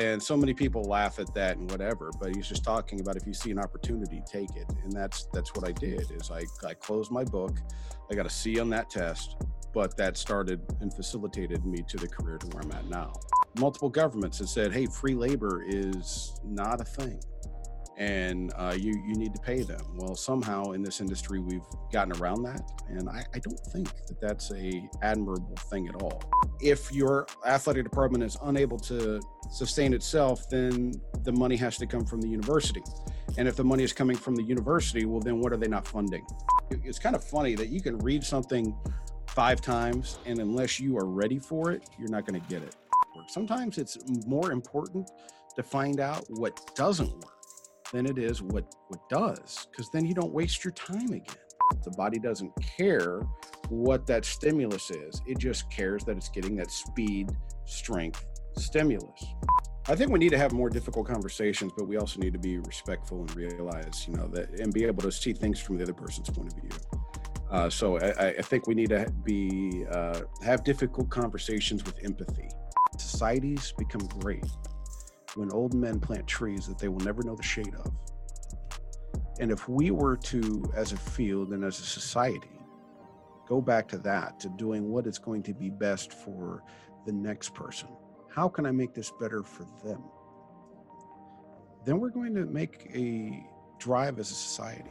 and so many people laugh at that and whatever but he's just talking about if you see an opportunity take it. And that's that's what i did is i, I closed my book. I got a c on that test but that started and facilitated me to the career to where i'm at now. Multiple governments have said hey free labor is not a thing and uh, you you need to pay them. Well, somehow in this industry we've gotten around that, and I, I, don't think that that's a admirable thing at all. If your athletic department is unable to sustain itself, then the money has to come from the university, and if the money is coming from the university, well, then what are they not funding? It's kind of funny that you can read something five times, and unless you are ready for it, you're not going to get it. Sometimes it's more important to find out what doesn't work than it is what what does because then you don't waste your time again. The body doesn't care what that stimulus is. It just cares that it's getting that speed strength stimulus. I think we need to have more difficult conversations but we also need to be respectful and realize you know that and be able to see things from the other person's point of view. Uh, so I, I, think we need to be uh, have difficult conversations with empathy. Societies become great when old men plant trees that they will never know the shade of. And if we were to, as a field and as a society, go back to that, to doing what is going to be best for the next person, how can I make this better for them? Then we're going to make a drive as a society.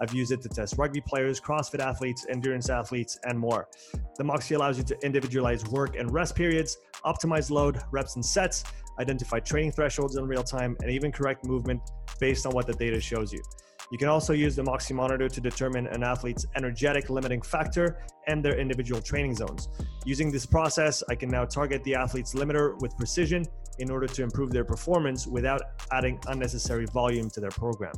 I've used it to test rugby players, CrossFit athletes, endurance athletes, and more. The Moxy allows you to individualize work and rest periods, optimize load, reps, and sets, identify training thresholds in real time, and even correct movement based on what the data shows you. You can also use the Moxy monitor to determine an athlete's energetic limiting factor and their individual training zones. Using this process, I can now target the athlete's limiter with precision in order to improve their performance without adding unnecessary volume to their program.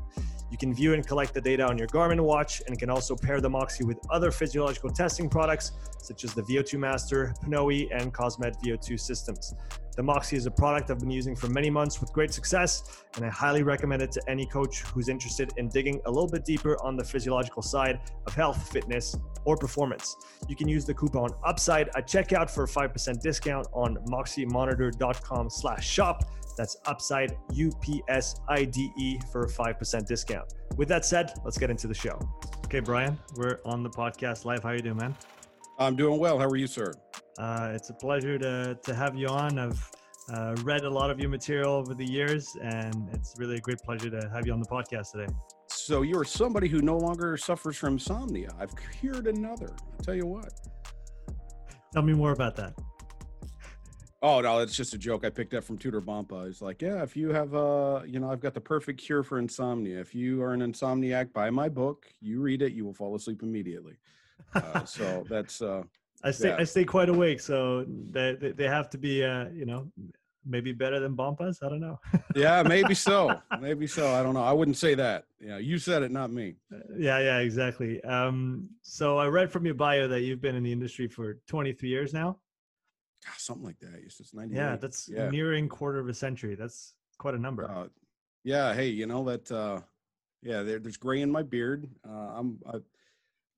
You can view and collect the data on your Garmin watch and can also pair the Moxy with other physiological testing products such as the VO2 Master, Pnoe, and Cosmed VO2 systems. The Moxy is a product I've been using for many months with great success, and I highly recommend it to any coach who's interested in digging a little bit deeper on the physiological side of health, fitness, or performance. You can use the coupon UPSIDE at checkout for a 5% discount on moxymonitor.com slash shop. That's upside U-P-S-I-D-E for a 5% discount. With that said, let's get into the show. Okay, Brian, we're on the podcast live. How you doing, man? I'm doing well. How are you, sir? Uh, it's a pleasure to, to have you on. I've uh, read a lot of your material over the years, and it's really a great pleasure to have you on the podcast today. So you're somebody who no longer suffers from insomnia. I've cured another. I'll tell you what. Tell me more about that. Oh no, it's just a joke I picked up from Tudor Bompa. He's like, yeah, if you have uh, you know, I've got the perfect cure for insomnia. If you are an insomniac, buy my book. You read it, you will fall asleep immediately. Uh, so that's uh, I stay. I stay quite awake, so they they, they have to be uh, you know, maybe better than Bompas. I don't know. yeah, maybe so. Maybe so. I don't know. I wouldn't say that. Yeah, you said it, not me. Uh, yeah, yeah, exactly. Um, so I read from your bio that you've been in the industry for 23 years now. God, something like that. It's 90. Yeah, that's yeah. nearing quarter of a century. That's quite a number. Uh, yeah. Hey, you know that. Uh, yeah, there, there's gray in my beard. Uh, I'm. I,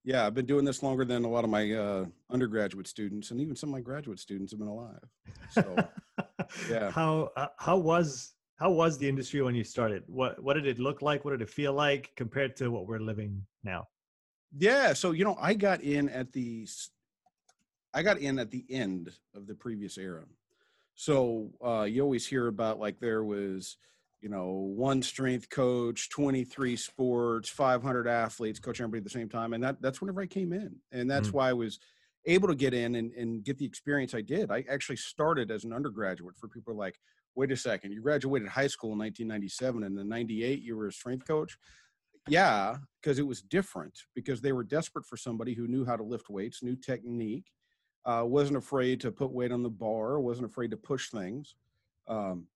yeah, I've been doing this longer than a lot of my uh, undergraduate students, and even some of my graduate students have been alive. So, yeah. How uh, how was how was the industry when you started? What what did it look like? What did it feel like compared to what we're living now? Yeah, so you know, I got in at the I got in at the end of the previous era. So uh, you always hear about like there was, you know, one strength coach, 23 sports, 500 athletes, coach everybody at the same time. And that that's whenever I came in. And that's mm. why I was able to get in and, and get the experience I did. I actually started as an undergraduate for people like, wait a second, you graduated high school in 1997 and in 98 you were a strength coach. Yeah, because it was different because they were desperate for somebody who knew how to lift weights, knew technique, Uh, wasn't afraid to put weight on the bar. Wasn't afraid to push things. Um,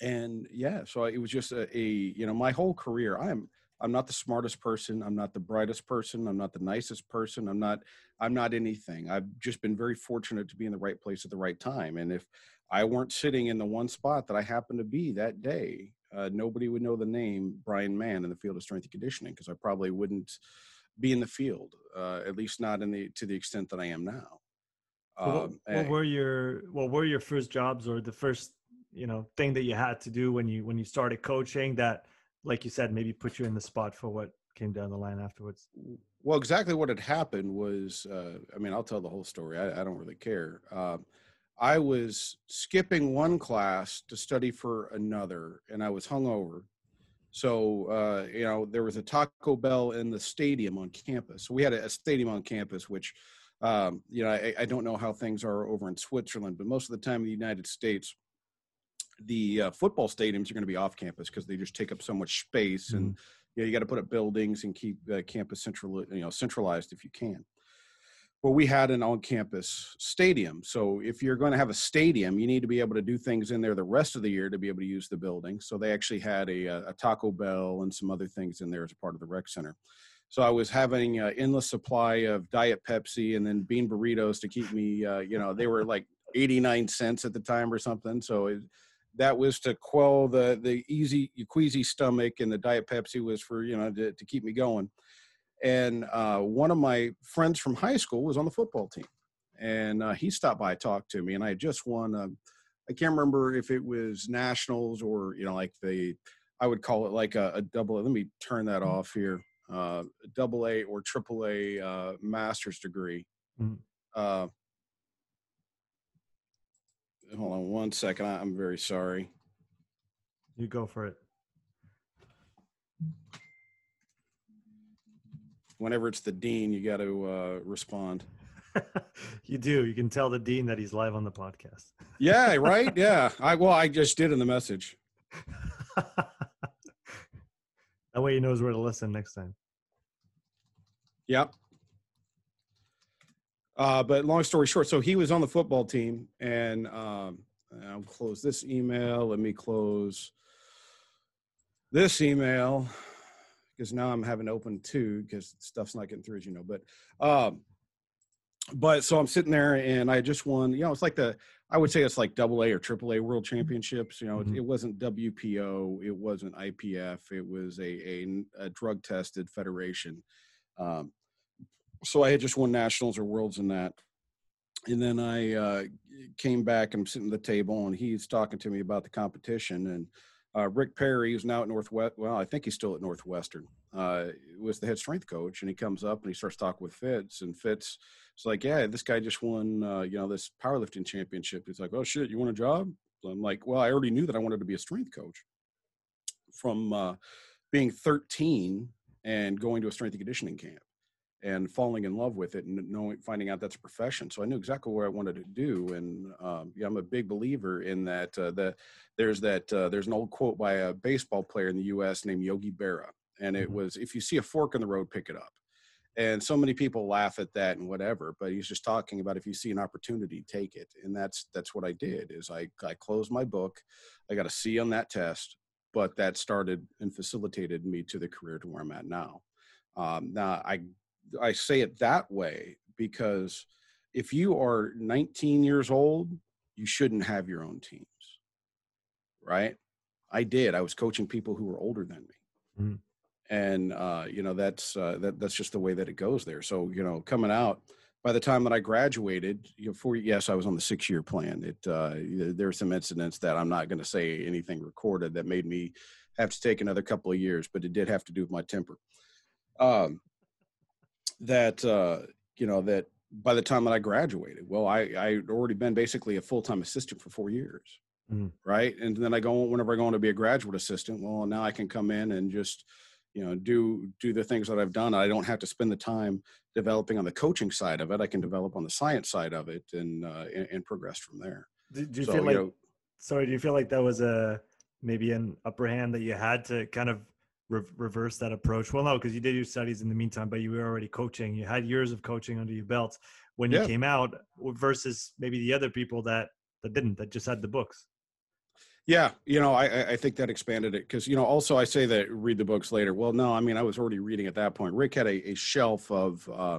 and yeah, so it was just a, a you know my whole career. I'm I'm not the smartest person. I'm not the brightest person. I'm not the nicest person. I'm not I'm not anything. I've just been very fortunate to be in the right place at the right time. And if I weren't sitting in the one spot that I happened to be that day, uh, nobody would know the name Brian Mann in the field of strength and conditioning because I probably wouldn't be in the field, uh, at least not in the to the extent that I am now. Um, what, what were your what were your first jobs or the first you know thing that you had to do when you when you started coaching that like you said maybe put you in the spot for what came down the line afterwards? Well exactly what had happened was uh, i mean i'll tell the whole story. I, I don't really care. Uh, i was skipping one class to study for another and i was hungover. So uh, you know there was a taco bell in the stadium on campus. So we had a, a stadium on campus which um, you know I, I, don't know how things are over in switzerland but most of the time in the united states the uh, football stadiums are going to be off campus because they just take up so much space and mm-hmm. you, know, you got to put up buildings and keep uh, campus central you know centralized if you can well we had an on-campus stadium so if you're going to have a stadium you need to be able to do things in there the rest of the year to be able to use the building so they actually had a, uh, a taco bell and some other things in there as a part of the rec center so I was having an endless supply of Diet Pepsi and then bean burritos to keep me, uh, you know, they were like 89 cents at the time or something. So it, that was to quell the the easy queasy stomach, and the diet Pepsi was for you know to, to keep me going. And uh, one of my friends from high school was on the football team, and uh, he stopped by, talked to me, and I had just won. A, I can't remember if it was nationals or you know like the I would call it like a, a double. Let me turn that off here. Uh, double A or triple A uh, master's degree. Mm-hmm. Uh, hold on one second. I, I'm very sorry. You go for it. Whenever it's the dean, you got to uh, respond. you do. You can tell the dean that he's live on the podcast. yeah, right. Yeah. I well, I just did in the message. that way he knows where to listen next time. Yep. Uh, but long story short, so he was on the football team, and um, I'll close this email. Let me close this email because now I'm having to open two because stuff's not getting through, as you know. But, um, but so I'm sitting there, and I just won. You know, it's like the I would say it's like double A or triple A World Championships. You know, mm-hmm. it, it, wasn't WPO, it wasn't IPF, it was a a, a drug tested federation. Um, so I had just won nationals or worlds in that. And then I uh, came back and I'm sitting at the table and he's talking to me about the competition. And uh, Rick Perry, who's now at Northwest, well, I think he's still at Northwestern, uh, was the head strength coach. And he comes up and he starts talking with Fitz. And Fitz is like, Yeah, this guy just won, uh, you know, this powerlifting championship. He's like, Oh, shit, you want a job? I'm like, Well, I already knew that I wanted to be a strength coach from uh, being 13 and going to a strength and conditioning camp and falling in love with it and knowing finding out that's a profession. So i knew exactly what i wanted to do and um, yeah, i'm a big believer in that uh, the, there's that uh, there's an old quote by a baseball player in the us named yogi berra and it mm-hmm. was if you see a fork in the road pick it up. And so many people laugh at that and whatever but he's just talking about if you see an opportunity take it. And that's that's what i did is i i closed my book i got a c on that test but that started and facilitated me to the career to where i'm at now. Um, now i I say it that way because if you are 19 years old, you shouldn't have your own teams, right? I did. I was coaching people who were older than me, mm. and uh, you know that's uh, that that's just the way that it goes there. So you know, coming out by the time that I graduated, you know, for yes, I was on the six year plan. It uh, there were some incidents that I'm not going to say anything recorded that made me have to take another couple of years, but it did have to do with my temper. Um, that uh, you know that by the time that I graduated, well, I I already been basically a full time assistant for four years, mm-hmm. right? And then I go whenever I go on to be a graduate assistant. Well, now I can come in and just you know do do the things that I've done. I don't have to spend the time developing on the coaching side of it. I can develop on the science side of it and uh, and, and progress from there. Do, do you so, feel like? You know, sorry, do you feel like that was a maybe an upper hand that you had to kind of re- reverse that approach? Well, no, because you did your studies in the meantime, but you were already coaching. You had years of coaching under your belt. when you came out versus maybe the other people that that didn't that just had the books yeah you know i i think that expanded it because you know also i say that read the books later well no i mean i was already reading at that point rick had a, a shelf of uh,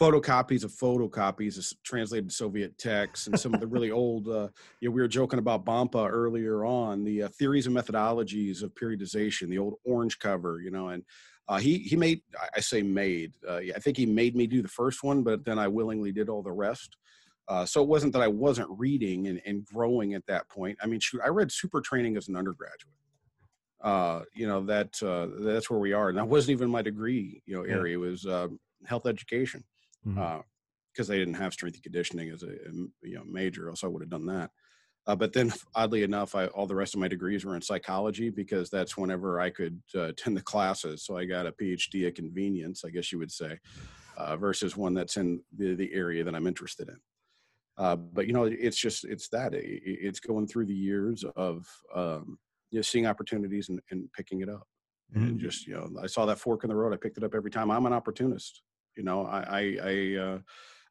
photocopies of photocopies of translated Soviet texts and some of the really old. Uh, you know, we were joking about Bompa earlier on the uh, theories and methodologies of periodization, the old orange cover, you know, and uh, he he made I say made uh, I think he made me do the first one, but then I willingly did all the rest. Uh, so it wasn't that I wasn't reading and, and growing at that point. I mean, shoot, I read super training as an undergraduate. Uh, you know that that's where we are, and that wasn't even my degree, you know, area. It was health education because mm-hmm. uh, they didn't have strength and conditioning as a, a you know major, else I would have done that. Uh, but then, oddly enough, I, all the rest of my degrees were in psychology because that's whenever I could uh, attend the classes. So I got a PhD at convenience, I guess you would say, uh, versus one that's in the, the area that I'm interested in. Uh, but you know, it's just it's that it's going through the years of um, you know, seeing opportunities and, and picking it up. Mm-hmm. And just you know, I saw that fork in the road. I picked it up every time. I'm an opportunist. You know, I, I, I, uh,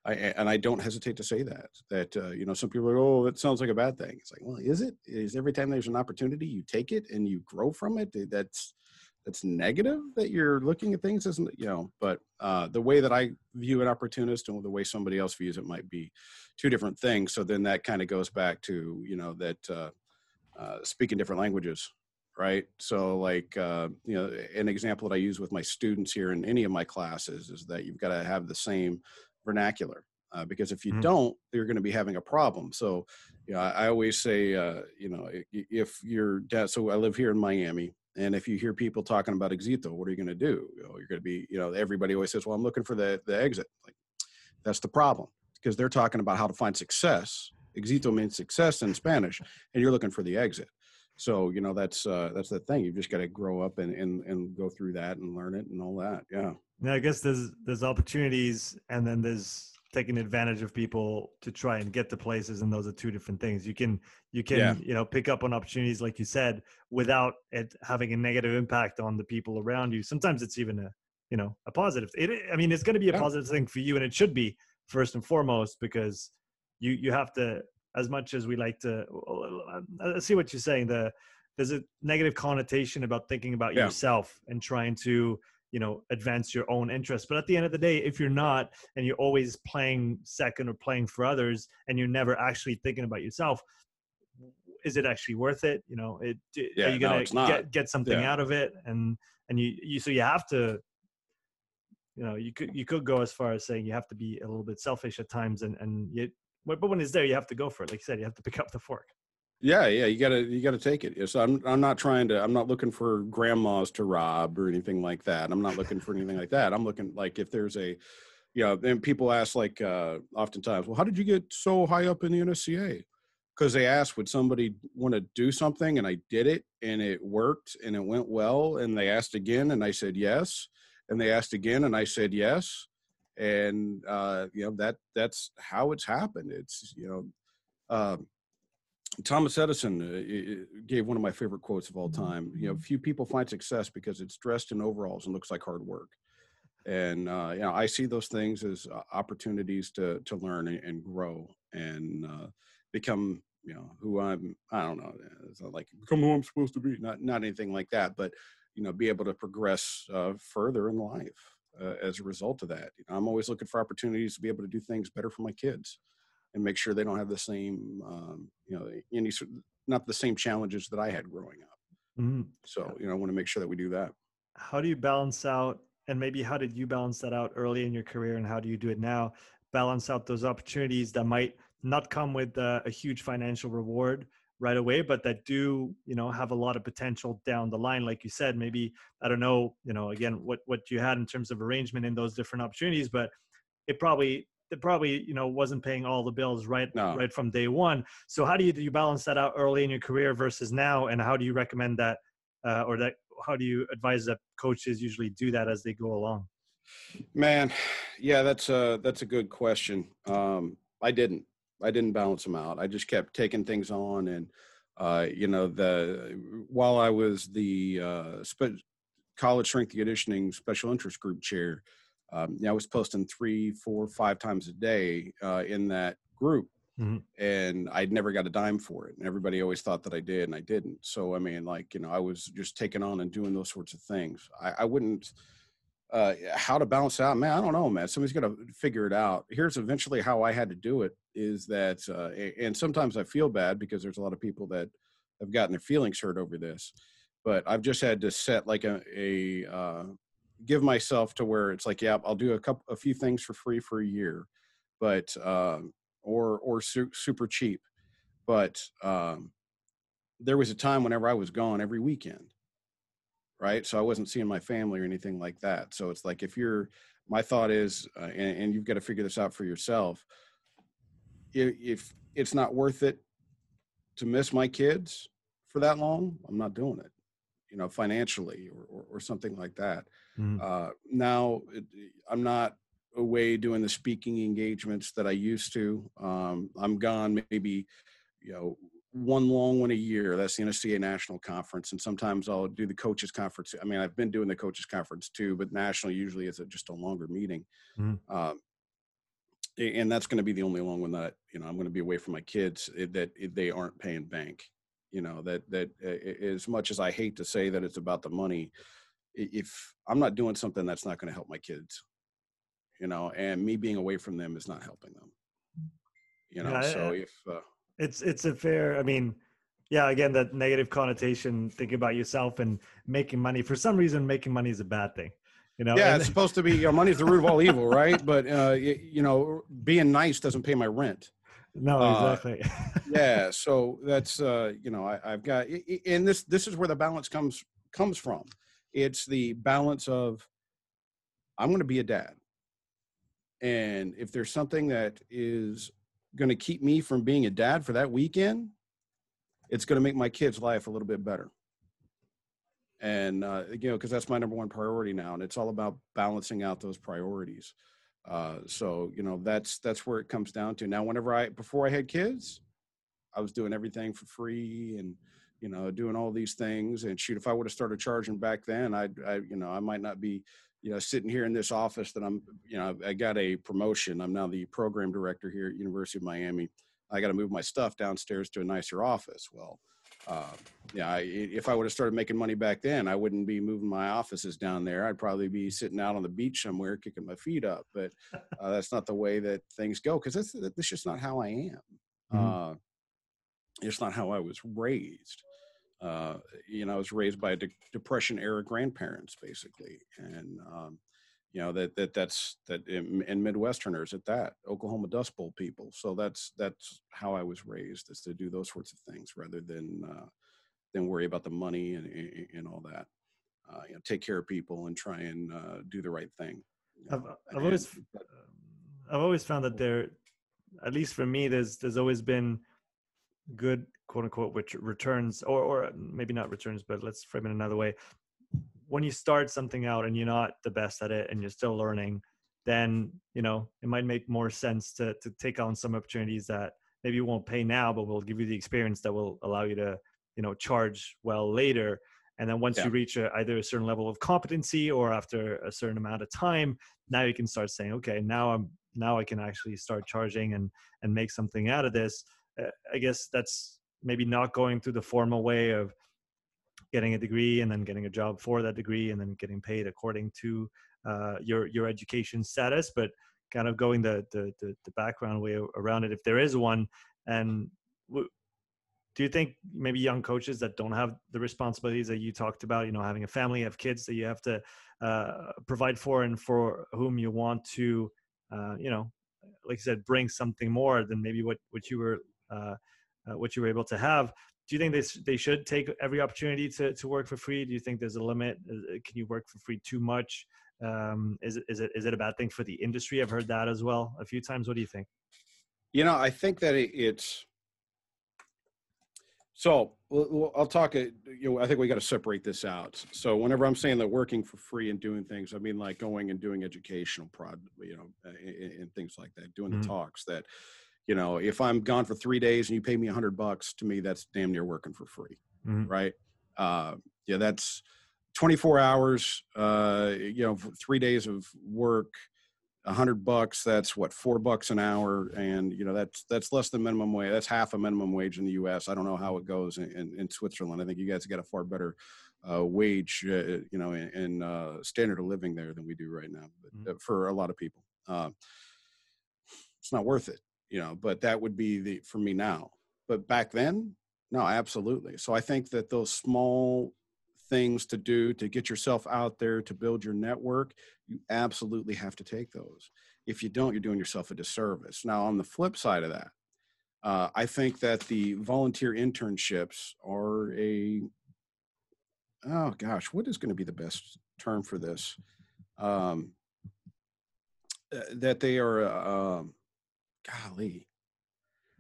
I, and I don't hesitate to say that. That uh, you know, some people are, oh, that sounds like a bad thing. It's like, well, is it? Is every time there's an opportunity, you take it and you grow from it? That's that's negative that you're looking at things, isn't? You know, but uh, the way that I view an opportunist and the way somebody else views it might be two different things. So then that kind of goes back to you know that uh, uh, speaking different languages right? So like uh, you know an example that i use with my students here in any of my classes is that you've got to have the same vernacular uh, because if you mm-hmm. don't you're going to be having a problem. So you know i, I always say uh, you know if you're so i live here in miami and if you hear people talking about exito what are you going to do? You know, you're going to be you know everybody always says well i'm looking for the, the exit. Like that's the problem because they're talking about how to find success. Exito means success in spanish and you're looking for the exit so you know that's uh that's the thing you've just got to grow up and, and and go through that and learn it and all that yeah yeah i guess there's there's opportunities and then there's taking advantage of people to try and get to places and those are two different things you can you can yeah. you know pick up on opportunities like you said without it having a negative impact on the people around you sometimes it's even a you know a positive it i mean it's going to be a yeah. positive thing for you and it should be first and foremost because you you have to as much as we like to uh, I see what you're saying the there's a negative connotation about thinking about yeah. yourself and trying to you know advance your own interests but at the end of the day if you're not and you're always playing second or playing for others and you're never actually thinking about yourself is it actually worth it you know it yeah, are you gonna no, get get something yeah. out of it and and you you so you have to you know you could you could go as far as saying you have to be a little bit selfish at times and and you but when it's there, you have to go for it. Like you said, you have to pick up the fork. Yeah, yeah, you gotta you gotta take it. So I'm I'm not trying to I'm not looking for grandmas to rob or anything like that. I'm not looking for anything like that. I'm looking like if there's a you know, and people ask like uh oftentimes, well, how did you get so high up in the NSCA? Because they asked, would somebody want to do something? And I did it and it worked and it went well. And they asked again and I said yes. And they asked again and I said yes and uh, you know that that's how it's happened. It's you know, um, Thomas Edison uh, gave one of my favorite quotes of all time. You know, few people find success because it's dressed in overalls and looks like hard work. And uh, you know, I see those things as uh, opportunities to to learn and, grow and uh, become you know who I'm. I don't know. It's not like become who I'm supposed to be. Not not anything like that, but you know, be able to progress uh, further in life uh, as a result of that. You know, I'm always looking for opportunities to be able to do things better for my kids and make sure they don't have the same, um, you know, any not the same challenges that I had growing up. Mm-hmm. So, you know, I want to make sure that we do that. How do you balance out, and maybe how did you balance that out early in your career, and how do you do it now? Balance out those opportunities that might not come with uh, a huge financial reward, right away but that do you know have a lot of potential down the line like you said maybe i don't know you know again what what you had in terms of arrangement in those different opportunities but it probably it probably you know wasn't paying all the bills right no. right from day one. So how do you do you balance that out early in your career versus now and how do you recommend that uh, or that how do you advise that coaches usually do that as they go along? Man yeah that's a that's a good question. Um i didn't I didn't balance them out. I just kept taking things on, and uh, you know, the while I was the uh, spe- college strength conditioning special interest group chair, um, I was posting three, four, five times a day uh, in that group, Mhm. and I'd never got a dime for it. And everybody always thought that I did, and I didn't. So I mean, like you know, I was just taking on and doing those sorts of things. I, I wouldn't. Uh, how to balance out, man? I don't know, man. Somebody's got to figure it out. Here's eventually how I had to do it: is that, uh, and sometimes I feel bad because there's a lot of people that have gotten their feelings hurt over this. But I've just had to set like a, a uh, give myself to where it's like, yeah, I'll do a couple, a few things for free for a year, but um, or or su- super cheap. But um, there was a time whenever I was gone every weekend, right? So I wasn't seeing my family or anything like that. So it's like if you're, my thought is, uh, and, and you've got to figure this out for yourself. If, if it's not worth it to miss my kids for that long, I'm not doing it. You know, financially or or, or something like that. Mhm. Uh, now it, I'm not away doing the speaking engagements that I used to. Um, I'm gone maybe, you know, one long one a year. That's the NSCA National Conference, and sometimes I'll do the coaches conference. I mean, I've been doing the coaches conference too, but national usually is a, just a longer meeting. Mhm. Um, and that's going to be the only long one that you know I'm going to be away from my kids eh, that eh, they aren't paying bank. You know that that uh, as much as I hate to say that it's about the money, if I'm not doing something that's not going to help my kids, you know, and me being away from them is not helping them. You know, Yeah, so I- if uh, It's it's a fair. I mean, yeah. Again, that negative connotation. Thinking about yourself and making money. For some reason, making money is a bad thing. You know. yeah, it's supposed to be you know, money's the root of all evil, right? But uh, y- you know, being nice doesn't pay my rent. no, uh, exactly. yeah so that's uh you know I, i've got and this this is where the balance comes comes from it's the balance of i'm going to be a dad and if there's something that is going to keep me from being a dad for that weekend it's going to make my kids life a little bit better. And uh you know because that's my number one priority now and it's all about balancing out those priorities. Uh so you know that's that's where it comes down to. Now whenever i before i had kids I was doing everything for free and you know doing all these things and shoot if I would have started charging back then I'd I you know I might not be you know sitting here in this office that I'm you know I got a promotion. I'm now the program director here at University of Miami. I got to move my stuff downstairs to a nicer office. Well uh, yeah I, if I would have started making money back then I wouldn't be moving my offices down there. I'd probably be sitting out on the beach somewhere kicking my feet up but uh, that's not the way that things go because that's that's just not how I am. Mhm. uh, it's not how I was raised. Uh, you know, I was raised by de- depression era grandparents, basically, and um, you know that that that's that in, and Midwesterners at that Oklahoma Dust Bowl people. So that's that's how I was raised is to do those sorts of things rather than uh, than worry about the money and and, and all that. Uh, you know, take care of people and try and uh, do the right thing. you I've, I've always and- but- I've always found that there, at least for me, there's there's always been good quote unquote which returns or or maybe not returns, but let's frame it another way. When you start something out and you're not the best at it and you're still learning, then you know it might make more sense to to take on some opportunities that maybe you won't pay now, but will give you the experience that will allow you to you know charge well later. And then once Yeah. you reach a, either a certain level of competency or after a certain amount of time, now you can start saying, okay, now I'm now I can actually start charging and and make something out of this. Uh, I guess that's maybe not going through the formal way of getting a degree and then getting a job for that degree and then getting paid according to uh, your your education status, but kind of going the the the, the background way around it if there is one. And w- do you think maybe young coaches that don't have the responsibilities that you talked about, you know, having a family, have kids that you have to uh, provide for, and for whom you want to, uh, you know, like you said, bring something more than maybe what what you were uh, what you were able to have. Do you think they they should take every opportunity to to work for free? Do you think there's a limit? Uh, Can you work for free too much? Um, is it is it is it a bad thing for the industry? I've heard that as well a few times. What do you think? You know, I think that it, it's so. I'll talk. uh, You know, I think we got to separate this out. So, whenever I'm saying that working for free and doing things, I mean like going and doing educational prod, you know, and, and things like that, doing Mhm. the talks. That, you know, if I'm gone for three days and you pay me a hundred bucks, to me, that's damn near working for free, Mhm. right? Uh, yeah, that's 24 hours, uh, you know, three days of work, a hundred bucks. That's what four bucks an hour, and you know that's that's less than minimum wage. That's half a minimum wage in the U.S. I don't know how it goes in, in, in Switzerland. I think you guys get a far better uh, wage, uh, you know, in, in uh, standard of living there than we do right now. But Mhm. uh, for a lot of people, it's not worth it, you know. But that would be the for me now. But back then, no, absolutely. So I think that those small things to do to get yourself out there to build your network, you absolutely have to take those. If you don't, you're doing yourself a disservice. Now, on the flip side of that, uh, I think that the volunteer internships are a oh gosh, what is going to be the best term for this? Um, uh, that they are, uh, um, golly,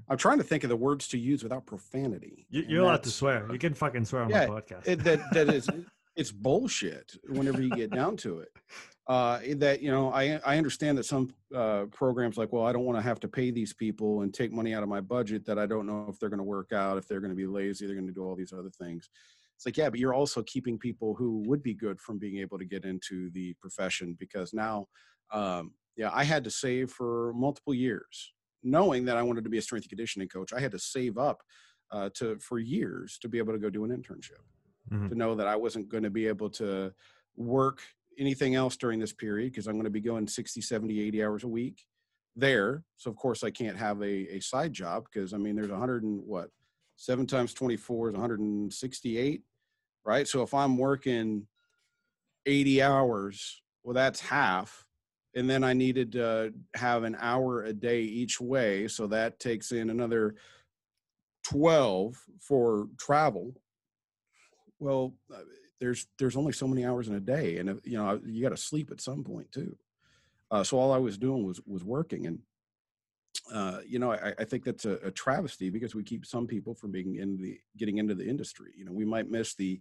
I'm trying to think of the words to use without profanity. You, you're allowed to swear. You can fucking swear on Yeah, my podcast. it, that that is it's bullshit whenever you get down to it uh that you know i i understand that some uh programs like well i don't want to have to pay these people and take money out of my budget that i don't know if they're going to work out if they're going to be lazy they're going to do all these other things it's like yeah but you're also keeping people who would be good from being able to get into the profession because now um yeah i had to save for multiple years knowing that i wanted to be a strength and conditioning coach i had to save up uh, to for years to be able to go do an internship Mhm. to know that I wasn't going to be able to work anything else during this period because I'm going to be going 60, 70, 80 hours a week there. So of course I can't have a, a side job because I mean there's 100 and what seven times 24 is 168, right? So if I'm working 80 hours, well that's half. And then I needed to have an hour a day each way. So that takes in another 12 for travel well uh, there's there's only so many hours in a day and you know you got to sleep at some point too uh, so all i was doing was was working and uh, you know I, I think that's a, a travesty because we keep some people from being in the getting into the industry you know we might miss the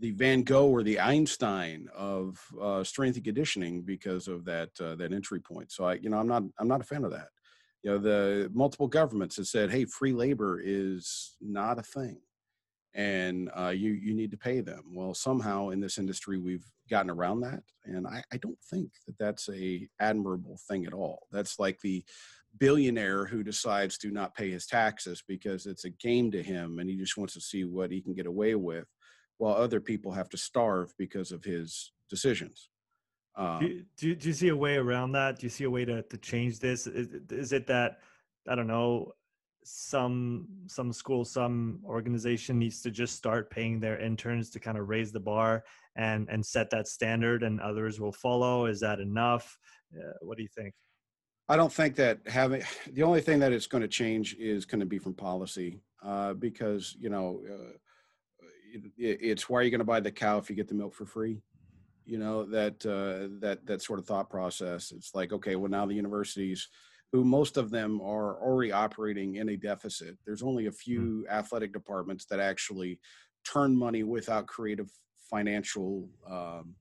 the van gogh or the einstein of uh, strength and conditioning because of that uh, that entry point so i you know i'm not i'm not a fan of that you know the multiple governments have said hey free labor is not a thing and uh, you you need to pay them. Well, somehow in this industry we've gotten around that, and I, I don't think that that's a admirable thing at all. That's like the billionaire who decides to not pay his taxes because it's a game to him, and he just wants to see what he can get away with, while other people have to starve because of his decisions. Um, do, you, do, you, do you see a way around that? Do you see a way to, to change this? Is, is it that, I don't know, some some school some organization needs to just start paying their interns to kind of raise the bar and and set that standard and others will follow is that enough uh, what do you think I don't think that having the only thing that it's going to change is going to be from policy uh, because you know uh, it's why are you going to buy the cow if you get the milk for free? You know that uh, that that sort of thought process. It's like okay, well now the universities, who most of them are already operating in a deficit. There's only a few athletic departments that actually turn money without creative financial um,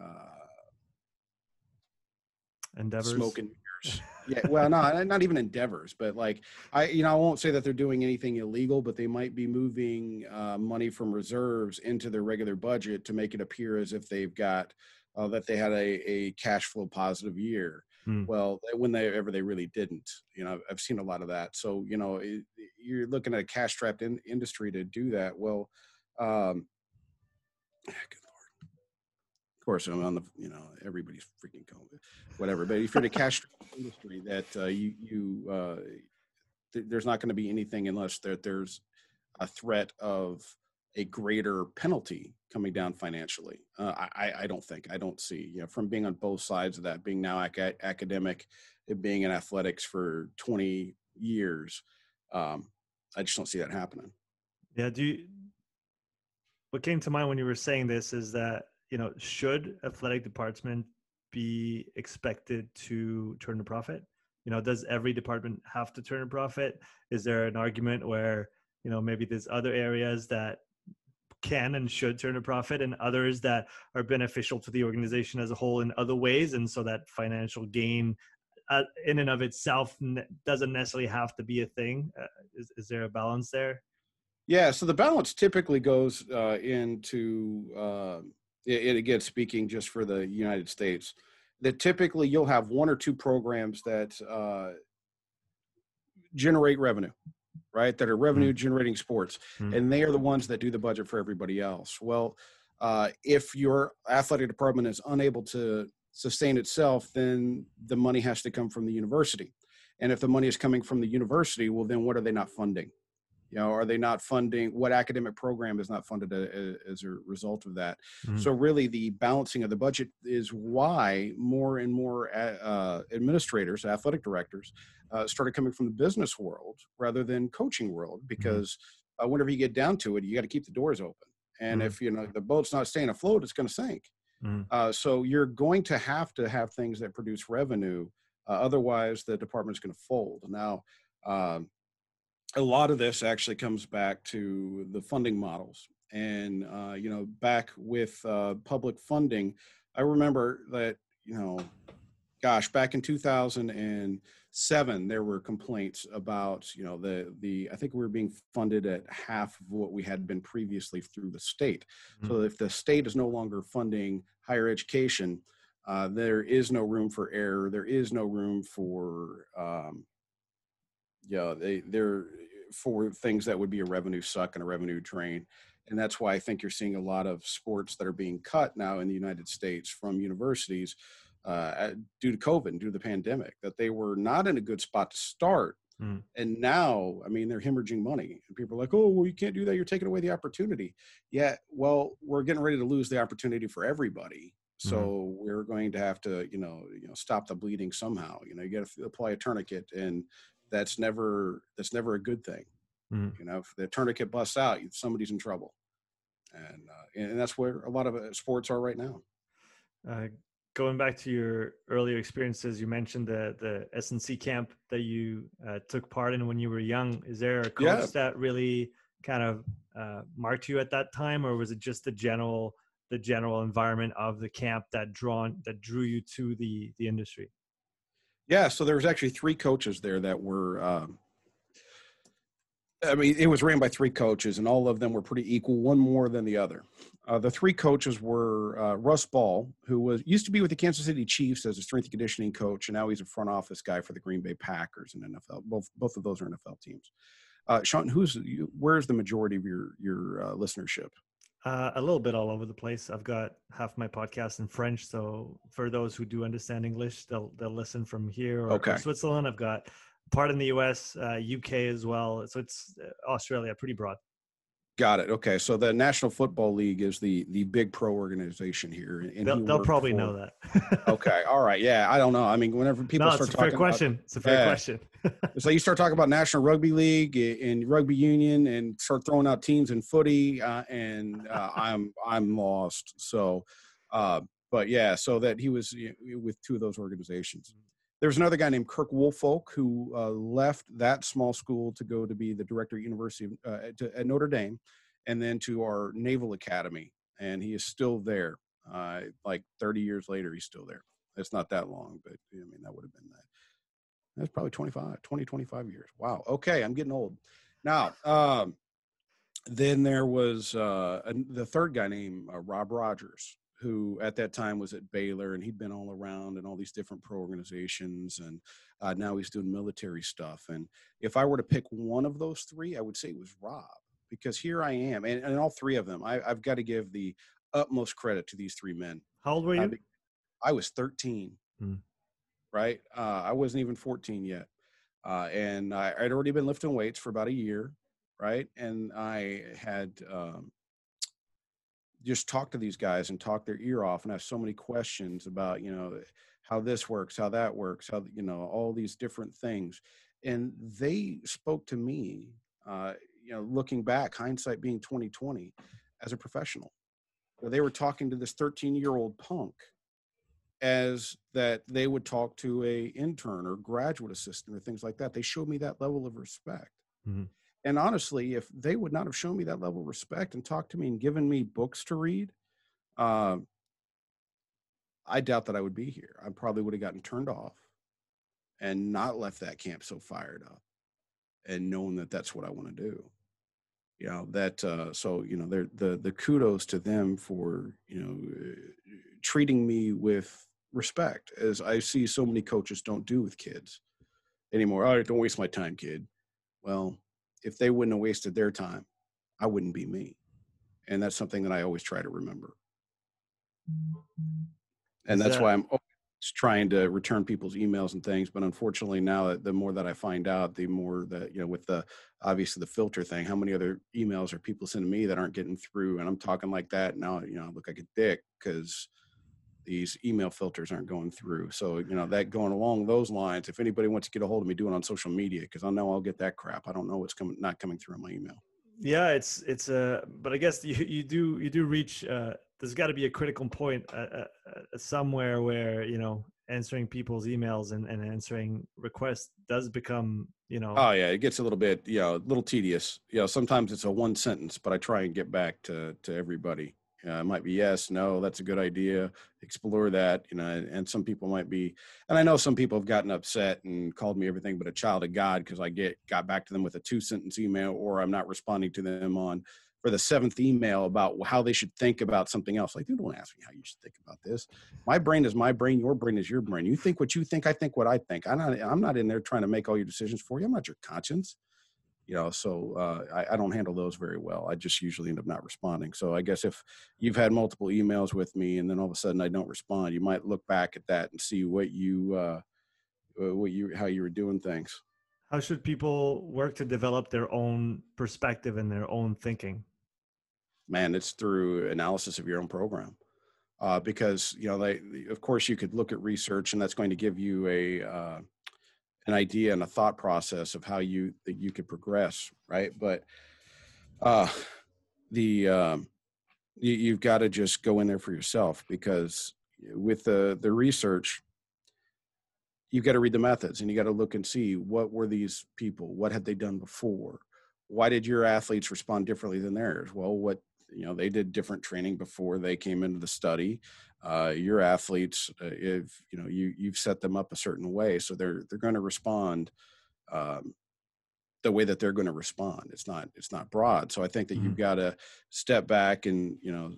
uh, endeavors smoke and mirrors. yeah, well, no, not even endeavors, but like I, you know, I won't say that they're doing anything illegal, but they might be moving uh, money from reserves into their regular budget to make it appear as if they've got uh, that they had a, a cash flow positive year. Hmm. Well, when they ever they really didn't, you know, I've seen a lot of that. So you know, it, you're looking at a cash strapped in, industry to do that. Well, um, good lord. Of course, I'm on the you know everybody's freaking COVID, whatever. But if you're in a cash industry that uh, you you uh, th- there's not going to be anything unless that there's a threat of a greater penalty coming down financially. Uh, I I don't think I don't see you know from being on both sides of that, being now ac- academic, and being in athletics for 20 years. Um, I just don't see that happening. yeah do you what came to mind when you were saying this is that you know should athletic department be expected to turn a profit? You know does every department have to turn a profit? Is there an argument where you know maybe there's other areas that can and should turn a profit and others that are beneficial to the organization as a whole in other ways? And so that financial gain uh, in and of itself ne- doesn't necessarily have to be a thing. Uh, is, is there a balance there? Yeah, so the balance typically goes uh, into and again, speaking just for the United States, that typically you'll have one or two programs that uh, generate revenue, right? That are revenue generating sports, Mm. and they are the ones that do the budget for everybody else. Well, uh, if your athletic department is unable to sustain itself, then the money has to come from the university. And if the money is coming from the university, well, then what are they not funding? You know, are they not funding what academic program is not funded a, a- as a result of that? Mhm. So really, the balancing of the budget is why more and more uh, uh, administrators, athletic directors, uh, started coming from the business world rather than coaching world because uh, whenever you get down to it, you got to keep the doors open. And Mhm. if you know the boat's not staying afloat, it's going to sink. Mhm. Uh, so you're going to have to have things that produce revenue. Uh, otherwise, the department's going to fold. Now, um, a lot of this actually comes back to the funding models. And, uh, you know, back with uh, public funding, I remember that, you know, gosh, back in 2007, there were complaints about, you know, the, the, I think we were being funded at half of what we had been previously through the state. So if the state is no longer funding higher education, uh, there is no room for error. There is no room for, um, yeah, they they're for things that would be a revenue suck and a revenue drain. And that's why I think you're seeing a lot of sports that are being cut now in the United States from universities uh, due to COVID and due to the pandemic, that they were not in a good spot to start. Mm. And now, I mean, they're hemorrhaging money. And people are like, oh, well, you can't do that. You're taking away the opportunity. Yeah, well, we're getting ready to lose the opportunity for everybody. So we're going to have to, you know, you know, stop the bleeding somehow. You know, you got to apply a tourniquet, and that's never that's never a good thing. Mhm. You know, if the tourniquet busts out, somebody's in trouble, and uh, and that's where a lot of uh, sports are right now. Uh, going back to your earlier experiences, you mentioned the the S&C camp that you uh, took part in when you were young. Is there a coach Yeah. that really kind of uh, marked you at that time, or was it just the general the general environment of the camp that drawn that drew you to the the industry? Yeah, so there was actually three coaches there that were. Um, I mean, it was ran by three coaches, and all of them were pretty equal, one more than the other. Uh, the three coaches were uh, Russ Ball, who was used to be with the Kansas City Chiefs as a strength and conditioning coach, and now he's a front office guy for the Green Bay Packers and NFL. Both both of those are NFL teams. Uh, Sean, who's where's the majority of your your uh, listenership? Uh, a little bit all over the place. I've got half my podcast in French, so for those who do understand English, they'll they'll listen from here or, Okay. Switzerland. I've got part in the U.S., uh, UK as well. So it's uh, Australia, pretty broad. Got it. Okay, so the National Football League is the the big pro organization here, and They'll, they'll probably for- know that. okay all right yeah i don't know i mean whenever people no, start it's a fair talking question. It's a fair Yeah. question. so you start talking about national rugby league and rugby union and start throwing out teams in footy uh, and uh, i'm i'm lost so uh, but yeah so that he was you know, with two of those organizations there's another guy named kirk woolfolk who uh, left that small school to go to be the director at university uh, at, at notre dame and then to our naval academy and he is still there uh, like 30 years later he's still there. It's not that long but i mean that would have been that. That's probably 25 20 25 years. Wow okay i'm getting old. Now um, then there was uh, the third guy named uh, rob rogers who at that time was at baylor and he'd been all around in all these different pro organizations and uh, now he's doing military stuff and if i were to pick one of those three i would say it was rob because here i am and, and all three of them I, i've got to give the utmost credit to these three men How old were I you? be- I was 13, Hmm. right? Uh, I wasn't even 14 yet. Uh, and I, I'd already been lifting weights for about a year, right? And I had um, just talk to these guys and talk their ear off and have so many questions about, you know, how this works, how that works, how, you know, all these different things. And they spoke to me, uh, you know, looking back, hindsight being 2020, as a professional. They were talking to this 13 year old punk as that they would talk to a intern or graduate assistant or things like that. They showed me that level of respect. Mhm. And honestly, if they would not have shown me that level of respect and talked to me and given me books to read, um, I doubt that I would be here. I probably would have gotten turned off and not left that camp so fired up and knowing that that's what I want to do. you know that uh, so you know the the kudos to them for you know uh, treating me with respect as i see so many coaches don't do with kids anymore right don't waste my time kid well if they wouldn't have wasted their time i wouldn't be me. And that's something that i always try to remember. And that's that- why i'm always trying to return people's emails and things but unfortunately now the more that i find out the more that you know with the obviously the filter thing how many other emails are people sending me that aren't getting through? And i'm talking like that now you know i look like a dick because these email filters aren't going through. So you know that going along those lines if anybody wants to get a hold of me do it on social media because i know i'll get that crap. I don't know what's coming not coming through on my email. Yeah it's it's a but i guess you, you do you do reach uh there's got to be a critical point uh, uh, uh, somewhere where you know answering people's emails and, and answering requests does become you know oh yeah it gets a little bit you know a little tedious. You know sometimes it's a one sentence but i try and get back to to everybody uh, it might be yes no that's a good idea explore that you know and, some people might be and i know some people have gotten upset and called me everything but a child of god because i get got back to them with a two sentence email or i'm not responding to them on for the seventh email about how they should think about something else like dude don't ask me how you should think about this. My brain is my brain your brain is your brain. You think what you think i think what i think. I'm not i'm not in there trying to make all your decisions for you. I'm not your conscience you know so uh, I, I don't handle those very well. I just usually end up not responding. So i guess if you've had multiple emails with me and then all of a sudden i don't respond you might look back at that and see what you uh, uh what you how you were doing things. How should people work to develop their own perspective and their own thinking? Man it's through analysis of your own program. Uh, because you know they of course you could look at research and that's going to give you a uh, an idea and a thought process of how you that you could progress right? But uh the um you, you've got to just go in there for yourself because with the the research you've got to read the methods and you got to look and see what were these people? What had they done before? Why did your athletes respond differently than theirs? Well what you know they did different training before they came into the study uh, your athletes uh, if you know you you've set them up a certain way so they're they're going to respond um, the way that they're going to respond. It's not it's not broad. So i think that Mhm. you've got to step back and you know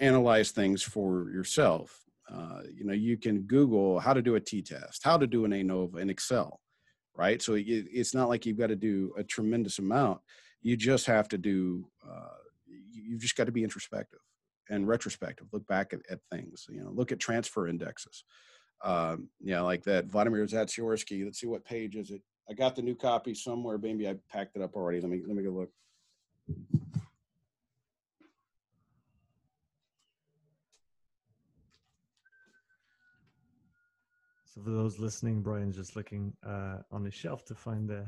analyze things for yourself. Uh, you know you can google how to do a t-test how to do an anova in excel right? So it, it's not like you've got to do a tremendous amount. You just have to do uh, you, you've just got to be introspective and retrospective look back at, at things you know look at transfer indexes. Um yeah like that vladimir zatsiorsky let's see what page is it? I got the new copy somewhere maybe i packed it up already let me let me go look. So for those listening brian's just looking uh on the shelf to find the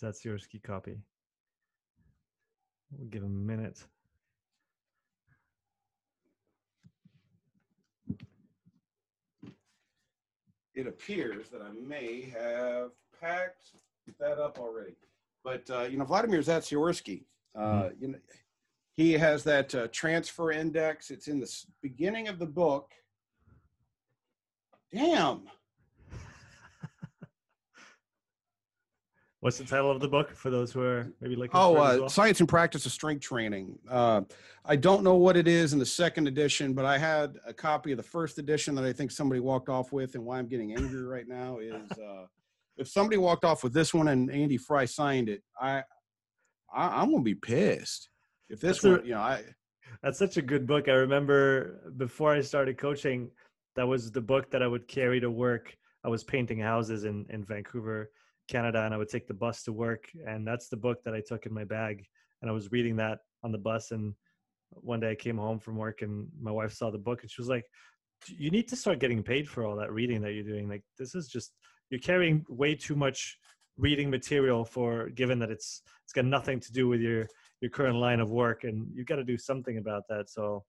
zatsiorsky copy. We'll give him a minute it appears that I may have packed that up already. But uh, you know, Vladimir Zatsiorsky, uh, you know, he has that uh, transfer index. It's in the beginning of the book. Damn. What's the title of the book for those who are maybe looking Oh, for it as uh, well? science and practice of strength training. Uh, I don't know what it is in the second edition, but I had a copy of the first edition that I think somebody walked off with. And why I'm getting angry right now is uh, if somebody walked off with this one and Andy Fry signed it, I, I I'm gonna be pissed. If this That's a- one, you know, I That's such a good book. I remember before I started coaching, that was the book that I would carry to work. I was painting houses in, in Vancouver, Canada, and I would take the bus to work. And that's the book that I took in my bag. And I was reading that on the bus. And one day I came home from work and my wife saw the book and she was like, You need to start getting paid for all that reading that you're doing. Like, this is just, you're carrying way too much reading material for given that it's it's got nothing to do with your your current line of work and you've got to do something about that so